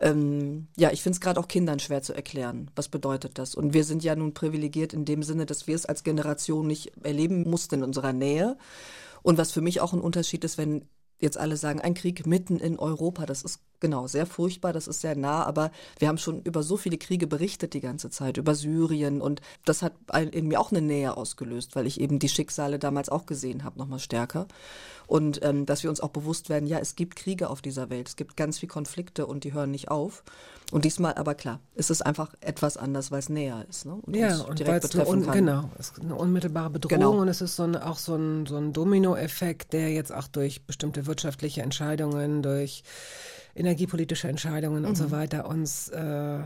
ähm, ja, ich finde es gerade auch Kindern schwer zu erklären. Was bedeutet das? Und wir sind ja nun privilegiert in dem Sinne, dass wir es als Generation nicht erleben mussten in unserer Nähe. Und was für mich auch ein Unterschied ist, wenn jetzt alle sagen, ein Krieg mitten in Europa, das ist genau sehr furchtbar, das ist sehr nah, aber wir haben schon über so viele Kriege berichtet die ganze Zeit, über Syrien und das hat in mir auch eine Nähe ausgelöst, weil ich eben die Schicksale damals auch gesehen habe, nochmal stärker. Und ähm, dass wir uns auch bewusst werden, ja, es gibt Kriege auf dieser Welt, es gibt ganz viele Konflikte und die hören nicht auf. Und diesmal aber klar, ist es einfach etwas anders, weil es näher ist. Ne? Und ja, und weil es un, genau, es ist eine unmittelbare Bedrohung genau. und es ist so ein, auch so ein, so ein Dominoeffekt, der jetzt auch durch bestimmte wirtschaftliche Entscheidungen, durch energiepolitische Entscheidungen mhm. und so mhm. weiter uns äh,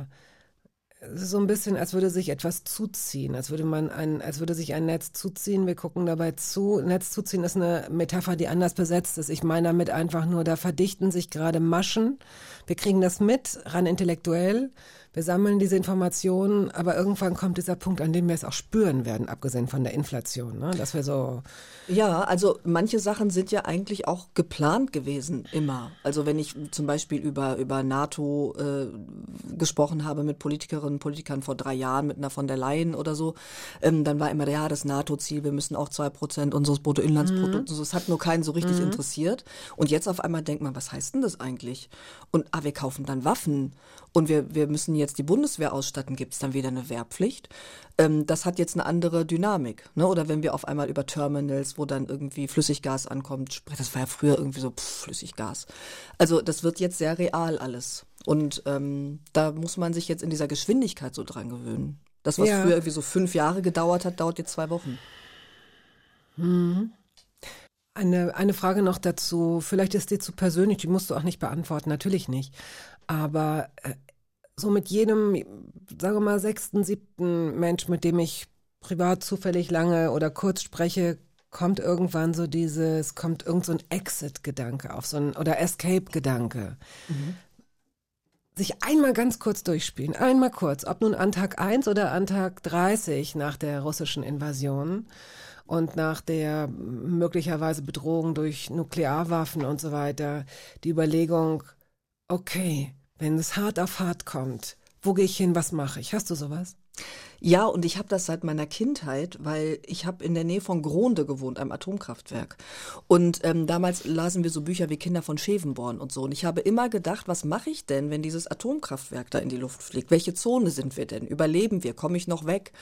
so ein bisschen, als würde sich etwas zuziehen, als würde man ein, als würde sich ein Netz zuziehen. Wir gucken dabei zu. Netz zuziehen ist eine Metapher, die anders besetzt ist. Ich meine damit einfach nur, da verdichten sich gerade Maschen. Wir kriegen das mit, ran intellektuell. Wir sammeln diese Informationen, aber irgendwann kommt dieser Punkt, an dem wir es auch spüren werden, abgesehen von der Inflation, ne? dass wir so. Ja, also manche Sachen sind ja eigentlich auch geplant gewesen, immer. Also wenn ich zum Beispiel über, über NATO äh, gesprochen habe mit Politikerinnen und Politikern vor drei Jahren, mit einer von der Leyen oder so, ähm, dann war immer, ja, das NATO-Ziel, wir müssen auch zwei Prozent unseres Bruttoinlandsprodukts, mhm. das hat nur keinen so richtig mhm. interessiert. Und jetzt auf einmal denkt man, was heißt denn das eigentlich? Und ah, wir kaufen dann Waffen und wir, wir müssen jetzt die Bundeswehr ausstatten, gibt es dann wieder eine Wehrpflicht. Ähm, das hat jetzt eine andere Dynamik. Ne? Oder wenn wir auf einmal über Terminals, wo dann irgendwie Flüssiggas ankommt, das war ja früher irgendwie so pff, Flüssiggas. Also das wird jetzt sehr real alles. Und ähm, da muss man sich jetzt in dieser Geschwindigkeit so dran gewöhnen. Das, was ja. früher irgendwie so fünf Jahre gedauert hat, dauert jetzt zwei Wochen. Mhm. Eine, eine Frage noch dazu. Vielleicht ist dir zu persönlich, die musst du auch nicht beantworten, natürlich nicht. Aber äh, so mit jedem, sagen wir mal, sechsten, siebten Mensch, mit dem ich privat zufällig lange oder kurz spreche, kommt irgendwann so dieses, kommt irgend so ein Exit-Gedanke auf, so ein, oder Escape-Gedanke. Mhm. Sich einmal ganz kurz durchspielen, einmal kurz, ob nun an Tag 1 oder an Tag 30 nach der russischen Invasion und nach der möglicherweise Bedrohung durch Nuklearwaffen und so weiter, die Überlegung, okay, wenn es hart auf hart kommt, wo gehe ich hin, was mache ich? Hast du sowas? Ja, und ich habe das seit meiner Kindheit, weil ich habe in der Nähe von Gronde gewohnt, einem Atomkraftwerk. Und ähm, damals lasen wir so Bücher wie Kinder von Schevenborn und so. Und ich habe immer gedacht, was mache ich denn, wenn dieses Atomkraftwerk da in die Luft fliegt? Welche Zone sind wir denn? Überleben wir? Komme ich noch weg?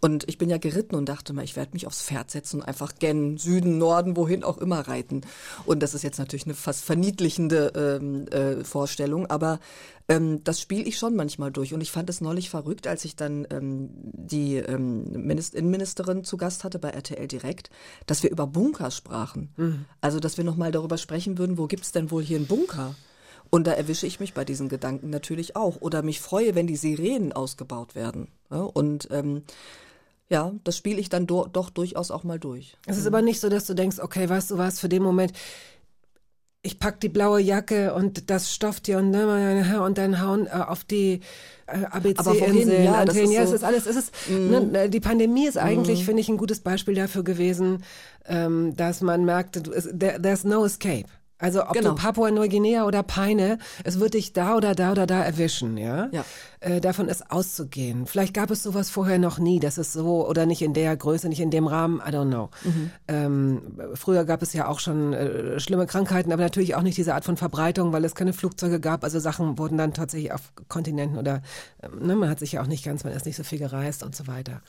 Und ich bin ja geritten und dachte mal, ich werde mich aufs Pferd setzen und einfach gen Süden, Norden, wohin auch immer reiten. Und das ist jetzt natürlich eine fast verniedlichende ähm, äh, Vorstellung, aber ähm, das spiele ich schon manchmal durch. Und ich fand es neulich verrückt, als ich dann ähm, die ähm, Minist Innenministerin zu Gast hatte bei RTL Direkt, dass wir über Bunker sprachen. Mhm. Also, dass wir nochmal darüber sprechen würden, wo gibt's denn wohl hier einen Bunker? Und da erwische ich mich bei diesen Gedanken natürlich auch. Oder mich freue, wenn die Sirenen ausgebaut werden. Ja, und ähm, ja, das spiele ich dann do doch durchaus auch mal durch. Es ist aber nicht so, dass du denkst, okay, weißt du was, für den Moment, ich pack die blaue Jacke und das Stofftier und, ne, und dann hauen äh, auf die äh? ABC-Inseln, Ja, das Antillen. ist Ja, es so- ist alles, es ist, ne, die Pandemie ist eigentlich, finde ich, ein gutes Beispiel dafür gewesen, ähm, dass man merkte, es- there's no escape. Also ob Genau. du Papua-Neuguinea oder Peine, es wird dich da oder da oder da erwischen, ja. Ja. Äh, davon ist auszugehen. Vielleicht gab es sowas vorher noch nie, das ist so oder nicht in der Größe, nicht in dem Rahmen. I don't know. Ähm, früher gab es ja auch schon äh, schlimme Krankheiten, aber natürlich auch nicht diese Art von Verbreitung, weil es keine Flugzeuge gab. Also Sachen wurden dann tatsächlich auf Kontinenten oder ähm, ne, man hat sich ja auch nicht ganz, man ist nicht so viel gereist und so weiter.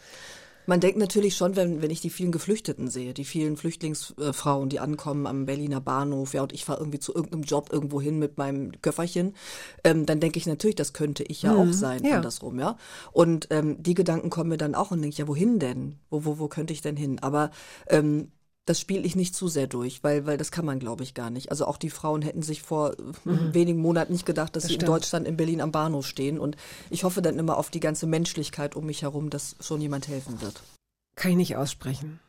Man denkt natürlich schon, wenn, wenn ich die vielen Geflüchteten sehe, die vielen Flüchtlingsfrauen, die ankommen am Berliner Bahnhof, ja, und ich fahre irgendwie zu irgendeinem Job irgendwo hin mit meinem Köfferchen, ähm, dann denke ich natürlich, das könnte ich ja auch sein, ja. andersrum, ja. Und ähm, die Gedanken kommen mir dann auch und denke, ich, ja, wohin denn? Wo, wo, wo könnte ich denn hin? Aber ähm, das spiele ich nicht zu sehr durch, weil, weil das kann man, glaube ich, gar nicht. Also auch die Frauen hätten sich vor wenigen Monaten nicht gedacht, dass sie in stimmt. Deutschland, in Berlin am Bahnhof stehen. Und ich hoffe dann immer auf die ganze Menschlichkeit um mich herum, dass schon jemand helfen wird. Kann ich nicht aussprechen.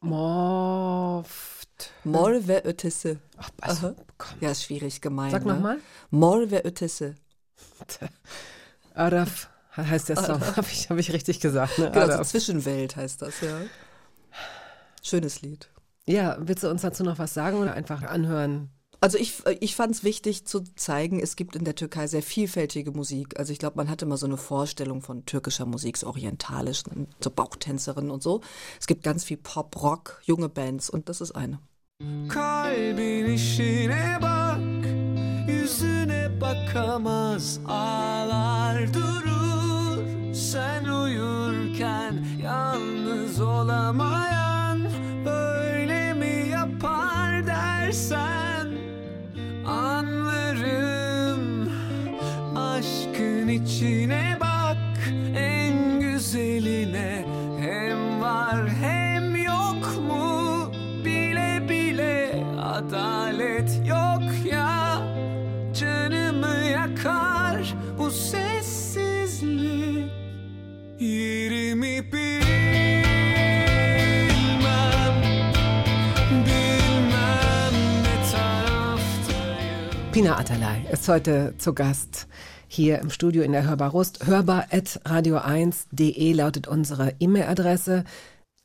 Morft. Mor ve ötesi. Ach, also, Aha. komm. Ja, ist schwierig gemein. Sag ne? nochmal. Mor ve ötesi. Araf heißt der Song. Habe ich, hab ich richtig gesagt, ne? Genau, so Araf. Zwischenwelt heißt das, ja. Schönes Lied. Ja, willst du uns dazu noch was sagen oder einfach anhören? Also ich, ich fand es wichtig zu zeigen, es gibt in der Türkei sehr vielfältige Musik. Also ich glaube, man hat immer so eine Vorstellung von türkischer Musik, so orientalisch, so Bauchtänzerinnen und so. Es gibt ganz viel Pop, Rock, junge Bands und das ist eine. Kalbin işine bak Yüzüne bakamaz ağlar durur Sen uyurken yalnız olamayan dersen Anlarım. Aşkın içine bak En güzeline Hem var hem yok mu? Bile bile adalet yok ya. Canımı yakar bu sessizlik. Yerimi Pina Atalay ist heute zu Gast hier im Studio in der Hörbar Rust. Hörbar.radio1.de lautet unsere E-Mail-Adresse.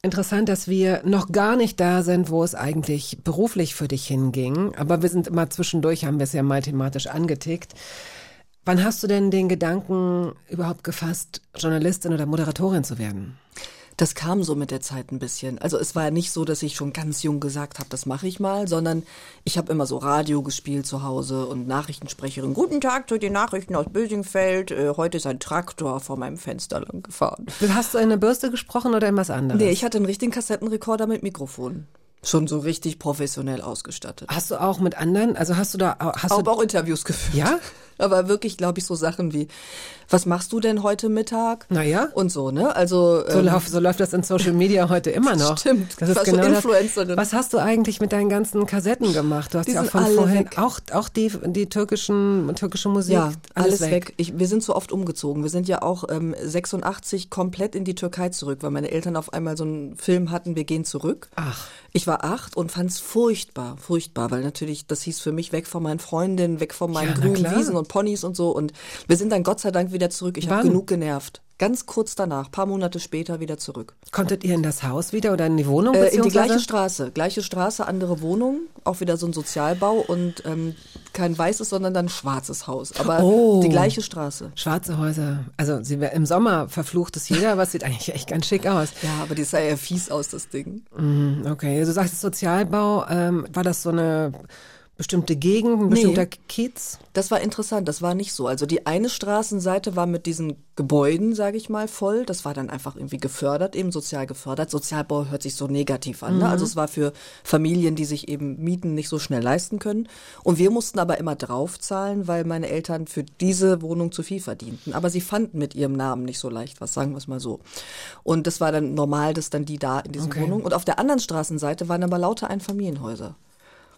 Interessant, dass wir noch gar nicht da sind, wo es eigentlich beruflich für dich hinging. Aber wir sind immer zwischendurch, haben wir es ja mal thematisch angetickt. Wann hast du denn den Gedanken überhaupt gefasst, Journalistin oder Moderatorin zu werden? Das kam so mit der Zeit ein bisschen. Also es war ja nicht so, dass ich schon ganz jung gesagt habe, das mache ich mal, sondern ich habe immer so Radio gespielt zu Hause und Nachrichtensprecherin. Guten Tag zu den Nachrichten aus Bösingfeld. Äh, heute ist ein Traktor vor meinem Fenster lang gefahren. Hast du in eine Bürste gesprochen oder in was anderes? Nee, ich hatte einen richtigen Kassettenrekorder mit Mikrofon. Schon so richtig professionell ausgestattet. hast du auch mit anderen, also hast du da, hast Habe du, auch Interviews geführt. Ja? Aber wirklich, glaube ich, so Sachen wie, was machst du denn heute Mittag? Naja. Und so, ne? Also. So, ähm, lauf, so läuft das in Social Media heute immer noch. Stimmt. Das ist genau das. Influencerin. Was hast du eigentlich mit deinen ganzen Kassetten gemacht? Du hast Die ja auch von vorhin weg. auch auch die die türkischen türkische Musik Ja, alles, weg. Ich, wir sind so oft umgezogen. Wir sind ja auch ähm, 86 komplett in die Türkei zurück, weil meine Eltern auf einmal so einen Film hatten, wir gehen zurück. Ach. Ich war acht und fand es furchtbar, furchtbar, weil natürlich, das hieß für mich weg von meinen Freundinnen, weg von meinen Ja, grünen. Wiesen und Ponys und so. Und wir sind dann Gott sei Dank wieder zurück. Ich habe genug genervt. Ganz kurz danach, paar Monate später wieder zurück. Konntet ihr in das Haus wieder oder in die Wohnung Äh, in die gleiche Straße. Gleiche Straße, andere Wohnung, auch wieder so ein Sozialbau und ähm, kein weißes, sondern dann schwarzes Haus. Aber Oh. die gleiche Straße. Schwarze Häuser. Also sie, im Sommer verflucht es jeder, aber es sieht eigentlich echt ganz schick aus. Ja, aber die sah ja fies aus, das Ding. Mhm, Okay, du sagst Sozialbau. Ähm, war das so eine bestimmte Gegend, ein bestimmter Kiez? Das war interessant, das war nicht so. Also die eine Straßenseite war mit diesen Gebäuden, sage ich mal, voll. Das war dann einfach irgendwie gefördert, eben sozial gefördert. Sozialbau hört sich so negativ an. Ne? Also es war für Familien, die sich eben Mieten nicht so schnell leisten können. Und wir mussten aber immer draufzahlen, weil meine Eltern für diese Wohnung zu viel verdienten. Aber sie fanden mit ihrem Namen nicht so leicht was, sagen wir es mal so. Und das war dann normal, dass dann die da in diesen Okay. Wohnungen. Und auf der anderen Straßenseite waren aber lauter Einfamilienhäuser.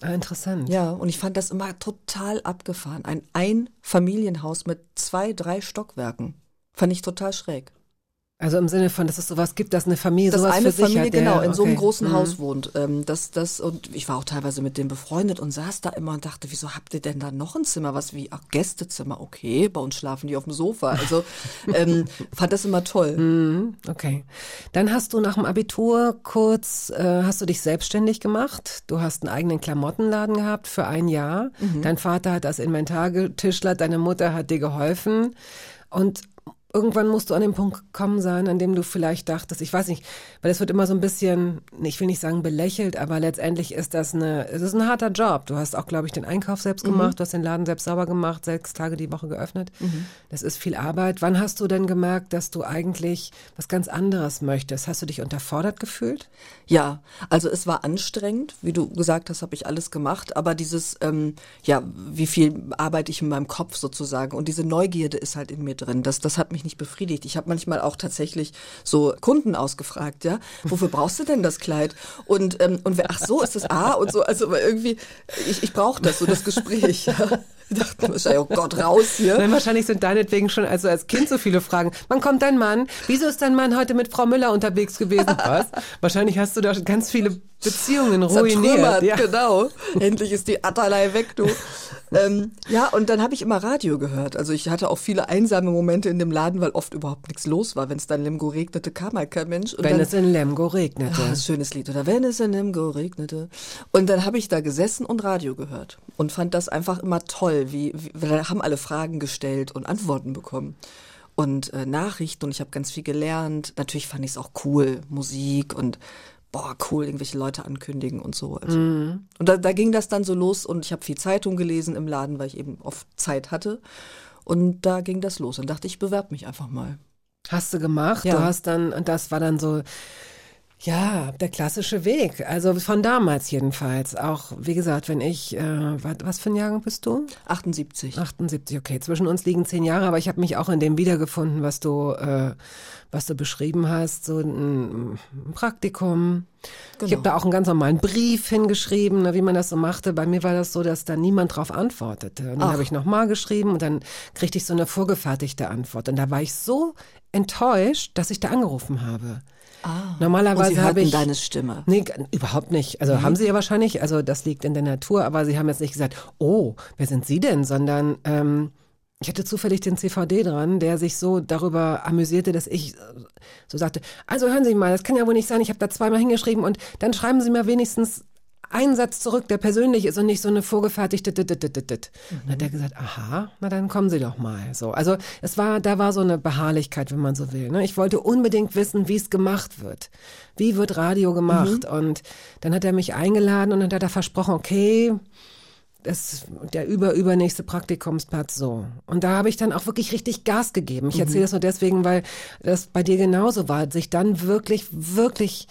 Ah, interessant. Ja, und ich fand das immer total abgefahren. Ein Einfamilienhaus mit zwei, drei Stockwerken. Fand ich total schräg. Also im Sinne von, dass es sowas gibt, dass eine Familie Dass sowas eine für sich Familie hat, der- genau in so einem okay. großen Mhm. Haus wohnt. Ähm, das, das, und ich war auch teilweise mit dem befreundet und saß da immer und dachte, wieso habt ihr denn da noch ein Zimmer? Was wie, ach, Gästezimmer, okay, bei uns schlafen die auf dem Sofa. Also ähm, fand das immer toll. Mhm, Okay. Dann hast du nach dem Abitur kurz, äh, hast du dich selbstständig gemacht. Du hast einen eigenen Klamottenladen gehabt für ein Jahr. Mhm. Dein Vater hat das Inventar getischlert, deine Mutter hat dir geholfen. Und irgendwann musst du an den Punkt gekommen sein, an dem du vielleicht dachtest, ich weiß nicht, weil es wird immer so ein bisschen, ich will nicht sagen belächelt, aber letztendlich ist das eine, es ist ein harter Job. Du hast auch, glaube ich, den Einkauf selbst Mhm. gemacht, du hast den Laden selbst sauber gemacht, sechs Tage die Woche geöffnet. Das ist viel Arbeit. Wann hast du denn gemerkt, dass du eigentlich was ganz anderes möchtest? Hast du dich unterfordert gefühlt? Ja, also es war anstrengend, wie du gesagt hast, habe ich alles gemacht, aber dieses, ähm, ja, wie viel arbeite ich in meinem Kopf sozusagen und diese Neugierde ist halt in mir drin. Das, das hat mich nicht befriedigt. Ich habe manchmal auch tatsächlich so Kunden ausgefragt, ja, wofür brauchst du denn das Kleid? Und ähm, und wer, ach so ist das A und so, also irgendwie, ich, ich brauche das so das Gespräch. Ja. Ich dachte mir wahrscheinlich, oh Gott, raus hier. Nein, wahrscheinlich sind deinetwegen schon also als Kind so viele Fragen. Wann kommt dein Mann? Wieso ist dein Mann heute mit Frau Müller unterwegs gewesen? Was? wahrscheinlich hast du da ganz viele Beziehungen ruiniert. Ja. genau. Endlich ist die Atterlei weg, du. ähm, ja, und dann habe ich immer Radio gehört. Also ich hatte auch viele einsame Momente in dem Laden, weil oft überhaupt nichts los war. Wenn es dann in Lemgo regnete, kam halt kein Mensch. Und Wenn dann, es in Lemgo regnete. Ein schönes Lied. Oder wenn es in Lemgo regnete. Und dann habe ich da gesessen und Radio gehört und fand das einfach immer toll, wie, wie da haben alle Fragen gestellt und Antworten bekommen. Und äh, Nachrichten und ich habe ganz viel gelernt. Natürlich fand ich es auch cool, Musik und boah, cool, irgendwelche Leute ankündigen und so. Also. Und da, da ging das dann so los und ich habe viel Zeitung gelesen im Laden, weil ich eben oft Zeit hatte. Und da ging das los und dachte, ich bewerbe mich einfach mal. Hast du gemacht. Ja. Du hast dann, und das war dann so, ja, der klassische Weg. Also von damals jedenfalls. Auch, wie gesagt, wenn ich, äh, was, was für ein Jahrgang bist du? 78. 78, okay. Zwischen uns liegen zehn Jahre, aber ich habe mich auch in dem wiedergefunden, was du, äh, was du beschrieben hast. So ein, ein Praktikum. Ich Genau. habe da auch einen ganz normalen Brief hingeschrieben, ne, wie man das so machte. Bei mir war das so, dass da niemand drauf antwortete. Und dann habe ich nochmal geschrieben und dann kriegte ich so eine vorgefertigte Antwort. Und da war ich so enttäuscht, dass ich da angerufen habe. Ah. Normalerweise und sie habe ich deine Stimme. Nee, überhaupt nicht. Also haben sie ja wahrscheinlich, also das liegt in der Natur, aber sie haben jetzt nicht gesagt, oh, wer sind Sie denn, sondern ähm, ich hatte zufällig den CVD dran, der sich so darüber amüsierte, dass ich äh, so sagte, also hören Sie mal, das kann ja wohl nicht sein, ich habe da zweimal hingeschrieben und dann schreiben Sie mir wenigstens einen Satz zurück, der persönlich ist und nicht so eine vorgefertigte dit, dit, dit, dit. Und dann hat er gesagt, aha, na dann kommen Sie doch mal. So, also es war, da war so eine Beharrlichkeit, wenn man so will. Ne? Ich wollte unbedingt wissen, wie es gemacht wird. Wie wird Radio gemacht? Und dann hat er mich eingeladen und dann hat er versprochen, okay, das, der über, übernächste Praktikumsplatz so. Und da habe ich dann auch wirklich richtig Gas gegeben. Ich erzähle das nur deswegen, weil das bei dir genauso war, sich dann wirklich, wirklich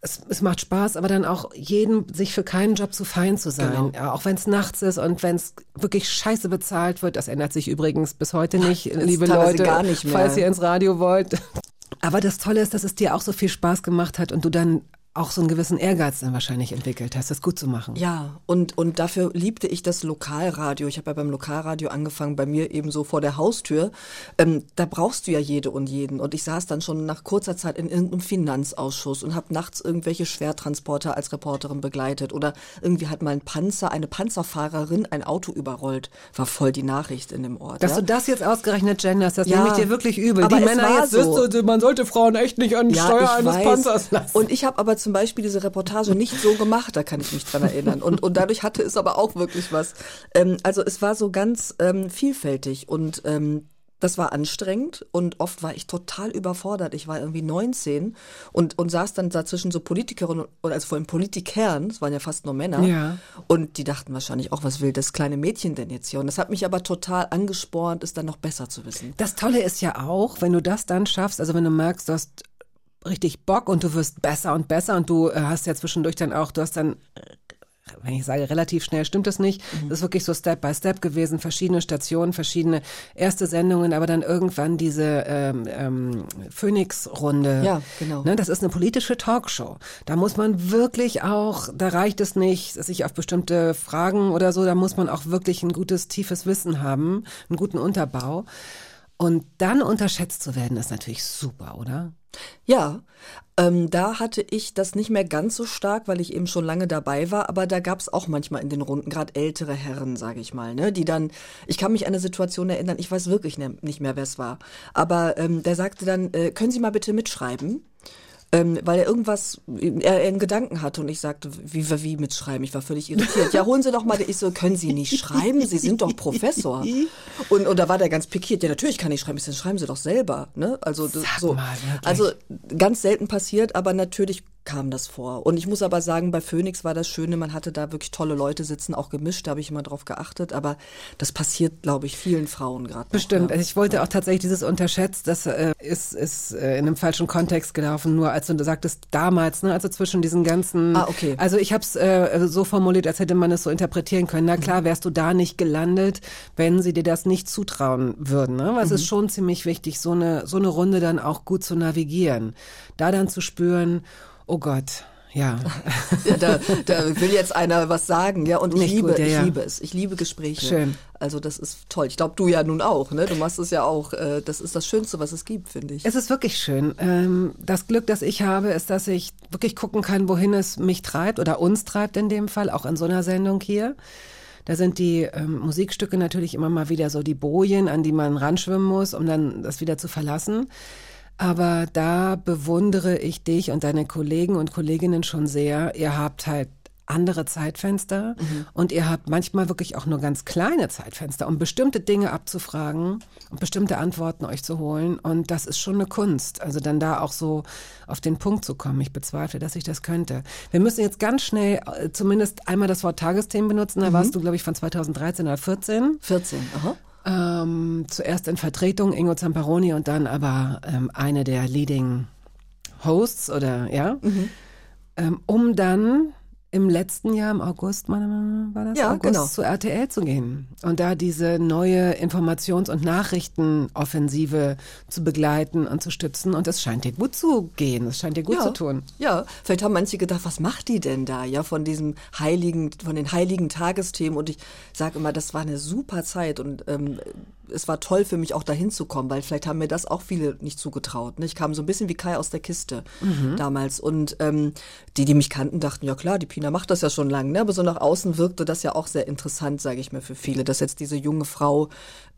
es, es macht Spaß, aber dann auch jeden, sich für keinen Job zu fein zu sein. Ja, auch wenn es nachts ist und wenn es wirklich scheiße bezahlt wird. Das ändert sich übrigens bis heute nicht, liebe teilweise Leute, gar nicht mehr. falls ihr ins Radio wollt. Aber das Tolle ist, dass es dir auch so viel Spaß gemacht hat und du dann auch so einen gewissen Ehrgeiz dann wahrscheinlich entwickelt hast, das gut zu machen. Ja, und, und dafür liebte ich das Lokalradio. Ich habe ja beim Lokalradio angefangen, bei mir eben so vor der Haustür. Ähm, da brauchst du ja jede und jeden. Und ich saß dann schon nach kurzer Zeit in irgendeinem Finanzausschuss und habe nachts irgendwelche Schwertransporter als Reporterin begleitet. Oder irgendwie hat mal ein Panzer, eine Panzerfahrerin ein Auto überrollt. War voll die Nachricht in dem Ort. Dass ja? du das jetzt ausgerechnet genderst, das Ja. nehme ich dir wirklich übel. Aber Die Männer jetzt, so. wisst ihr, man sollte Frauen echt nicht an die Ja, Steuer eines weiß. Panzers lassen. Und ich habe aber zum Beispiel diese Reportage nicht so gemacht, da kann ich mich dran erinnern. Und, und dadurch hatte es aber auch wirklich was. Ähm, also es war so ganz ähm, vielfältig und ähm, das war anstrengend und oft war ich total überfordert. Ich war irgendwie 19 und, und saß dann dazwischen so Politikerinnen und also vor allem Politikern, es waren ja fast nur Männer. Ja. Und die dachten wahrscheinlich auch, was will das kleine Mädchen denn jetzt hier? Und das hat mich aber total angespornt, es dann noch besser zu wissen. Das Tolle ist ja auch, wenn du das dann schaffst, also wenn du merkst, du hast richtig Bock und du wirst besser und besser und du äh, hast ja zwischendurch dann auch, du hast dann, äh, wenn ich sage relativ schnell, stimmt das nicht. Das ist wirklich so Step by Step gewesen, verschiedene Stationen, verschiedene erste Sendungen, aber dann irgendwann diese ähm, ähm, Phoenix-Runde. Ja, genau. Ne, das ist eine politische Talkshow. Da muss man wirklich auch, da reicht es nicht, sich auf bestimmte Fragen oder so, da muss man auch wirklich ein gutes, tiefes Wissen haben, einen guten Unterbau. Und dann unterschätzt zu werden, ist natürlich super, oder? Ja, ähm, da hatte ich das nicht mehr ganz so stark, weil ich eben schon lange dabei war, aber da gab es auch manchmal in den Runden, gerade ältere Herren, sage ich mal, ne, die dann, ich kann mich an eine Situation erinnern, ich weiß wirklich ne, nicht mehr, wer es war, aber ähm, der sagte dann, äh, können Sie mal bitte mitschreiben? Ähm, weil er irgendwas, er, er einen Gedanken hatte und ich sagte, wie, wie, wie mitschreiben? Ich war völlig irritiert. Ja, holen Sie doch mal, ich so, können Sie nicht schreiben? Sie sind doch Professor. Und, und da war der ganz pikiert, ja, natürlich kann ich schreiben. Ich so, schreiben Sie doch selber, ne? Also, Sag so. mal, also, ganz selten passiert, aber natürlich kam das vor. Und ich muss aber sagen, bei Phoenix war das Schöne, man hatte da wirklich tolle Leute sitzen, auch gemischt, da habe ich immer drauf geachtet, aber das passiert, glaube ich, vielen Frauen gerade. Bestimmt. Also ich wollte auch tatsächlich dieses unterschätzt, das äh, ist, ist äh, in einem falschen Kontext gelaufen, nur als du sagtest damals, ne, also zwischen diesen ganzen. Ah, okay. Also ich habe es äh, so formuliert, als hätte man es so interpretieren können. Na Mhm. klar, wärst du da nicht gelandet, wenn sie dir das nicht zutrauen würden. Ne? Weil es Mhm. ist schon ziemlich wichtig, so eine so eine Runde dann auch gut zu navigieren, da dann zu spüren, oh Gott. Ja, Ja, da, da will jetzt einer was sagen, ja, und ich Nicht liebe, gut, ja, ich ja. liebe es. Ich liebe Gespräche. Schön. Also das ist toll. Ich glaube, du ja nun auch, ne? Du machst es ja auch. Äh, das ist das Schönste, was es gibt, finde ich. Es ist wirklich schön. Ähm, das Glück, das ich habe, ist, dass ich wirklich gucken kann, wohin es mich treibt oder uns treibt in dem Fall, auch in so einer Sendung hier. Da sind die ähm, Musikstücke natürlich immer mal wieder so die Bojen, an die man ranschwimmen muss, um dann das wieder zu verlassen. Aber da bewundere ich dich und deine Kollegen und Kolleginnen schon sehr. Ihr habt halt andere Zeitfenster und ihr habt manchmal wirklich auch nur ganz kleine Zeitfenster, um bestimmte Dinge abzufragen und bestimmte Antworten euch zu holen. Und das ist schon eine Kunst. Also dann da auch so auf den Punkt zu kommen. Ich bezweifle, dass ich das könnte. Wir müssen jetzt ganz schnell äh, zumindest einmal das Wort Tagesthemen benutzen. Da warst du, glaube ich, von 2013 oder 14. 14, aha. Ähm, zuerst in Vertretung Ingo Zamparoni und dann aber ähm, eine der Leading Hosts oder ja, ähm, um dann im letzten Jahr im August, meine Mama, war das Ja, August, genau. zu RTL zu gehen und da diese neue Informations- und Nachrichtenoffensive zu begleiten und zu stützen und es scheint dir gut zu gehen, es scheint dir gut ja. zu tun. Ja, vielleicht haben manche gedacht, was macht die denn da? Ja, von diesem heiligen, von den heiligen Tagesthemen. Und ich sage immer, das war eine super Zeit und ähm, es war toll für mich auch dahin zu kommen, weil vielleicht haben mir das auch viele nicht zugetraut. Ne? Ich kam so ein bisschen wie Kai aus der Kiste damals. Und ähm, die, die mich kannten, dachten, ja klar, die Pina macht das ja schon lange. Ne? Aber so nach außen wirkte das ja auch sehr interessant, sage ich mir, für viele, dass jetzt diese junge Frau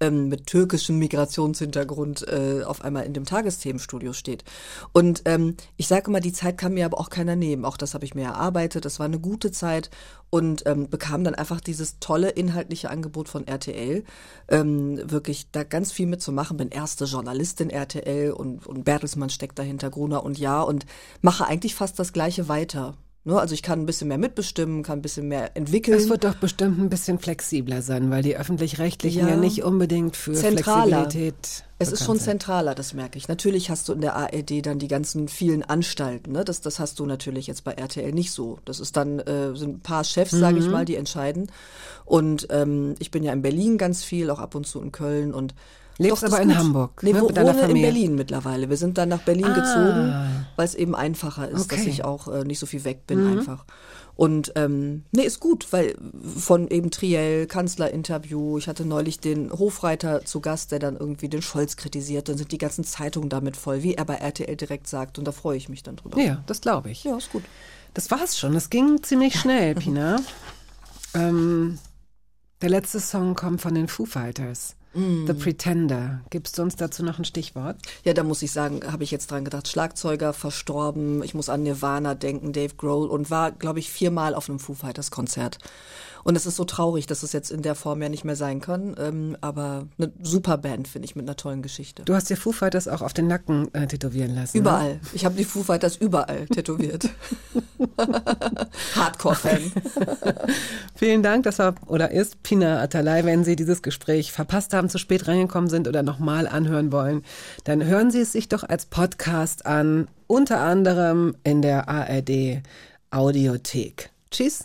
ähm, mit türkischem Migrationshintergrund äh, auf einmal in dem Tagesthemenstudio steht. Und ähm, ich sage immer, die Zeit kann mir aber auch keiner nehmen. Auch das habe ich mir erarbeitet. Das war eine gute Zeit und ähm, bekam dann einfach dieses tolle inhaltliche Angebot von RTL. Ähm, wirklich da ganz viel mitzumachen. Bin erste Journalistin RTL und, und Bertelsmann steckt dahinter, Gruner und Ja und mache eigentlich fast das Gleiche weiter. Ne? Also ich kann ein bisschen mehr mitbestimmen, kann ein bisschen mehr entwickeln. Es wird doch bestimmt ein bisschen flexibler sein, weil die öffentlich-rechtlichen ja, Ja. nicht unbedingt für Zentraler. Flexibilität. Es ist schon sind. zentraler, das merke ich. Natürlich hast du in der ARD dann die ganzen vielen Anstalten. Ne? Das, das hast du natürlich jetzt bei RTL nicht so. Das ist dann äh, sind ein paar Chefs, sage Mhm. ich mal, die entscheiden. Und ähm, ich bin ja in Berlin ganz viel, auch ab und zu in Köln und Lebst Doch, aber in gut. Hamburg, Nee, ne, wo, mit wohne in. Berlin mittlerweile. Wir sind dann nach Berlin Ah. gezogen, weil es eben einfacher ist, dass Okay. ich auch äh, nicht so viel weg bin einfach. Und ähm, nee, ist gut, weil von eben Triell, Kanzlerinterview, ich hatte neulich den Hofreiter zu Gast, der dann irgendwie den Scholz kritisiert, dann sind die ganzen Zeitungen damit voll, wie er bei RTL direkt sagt und da freue ich mich dann drüber. Ja, das glaube ich. Ja, ist gut. Das war's schon. Das ging ziemlich schnell, Pina. ähm, der letzte Song kommt von den Foo Fighters. The Pretender. Gibst du uns dazu noch ein Stichwort? Ja, da muss ich sagen, habe ich jetzt dran gedacht. Schlagzeuger verstorben. Ich muss an Nirvana denken, Dave Grohl und war, glaube ich, viermal auf einem Foo Fighters Konzert. Und es ist so traurig, dass es jetzt in der Form ja nicht mehr sein kann. Ähm, aber eine super Band, finde ich, mit einer tollen Geschichte. Du hast dir Foo Fighters auch auf den Nacken äh, tätowieren lassen. Ne? Überall. Ich habe die Foo Fighters überall tätowiert. Hardcore-Fan. Vielen Dank, das war oder ist Pina Atalay. Wenn Sie dieses Gespräch verpasst haben, zu spät reingekommen sind oder nochmal anhören wollen, dann hören Sie es sich doch als Podcast an, unter anderem in der ARD Audiothek. Tschüss.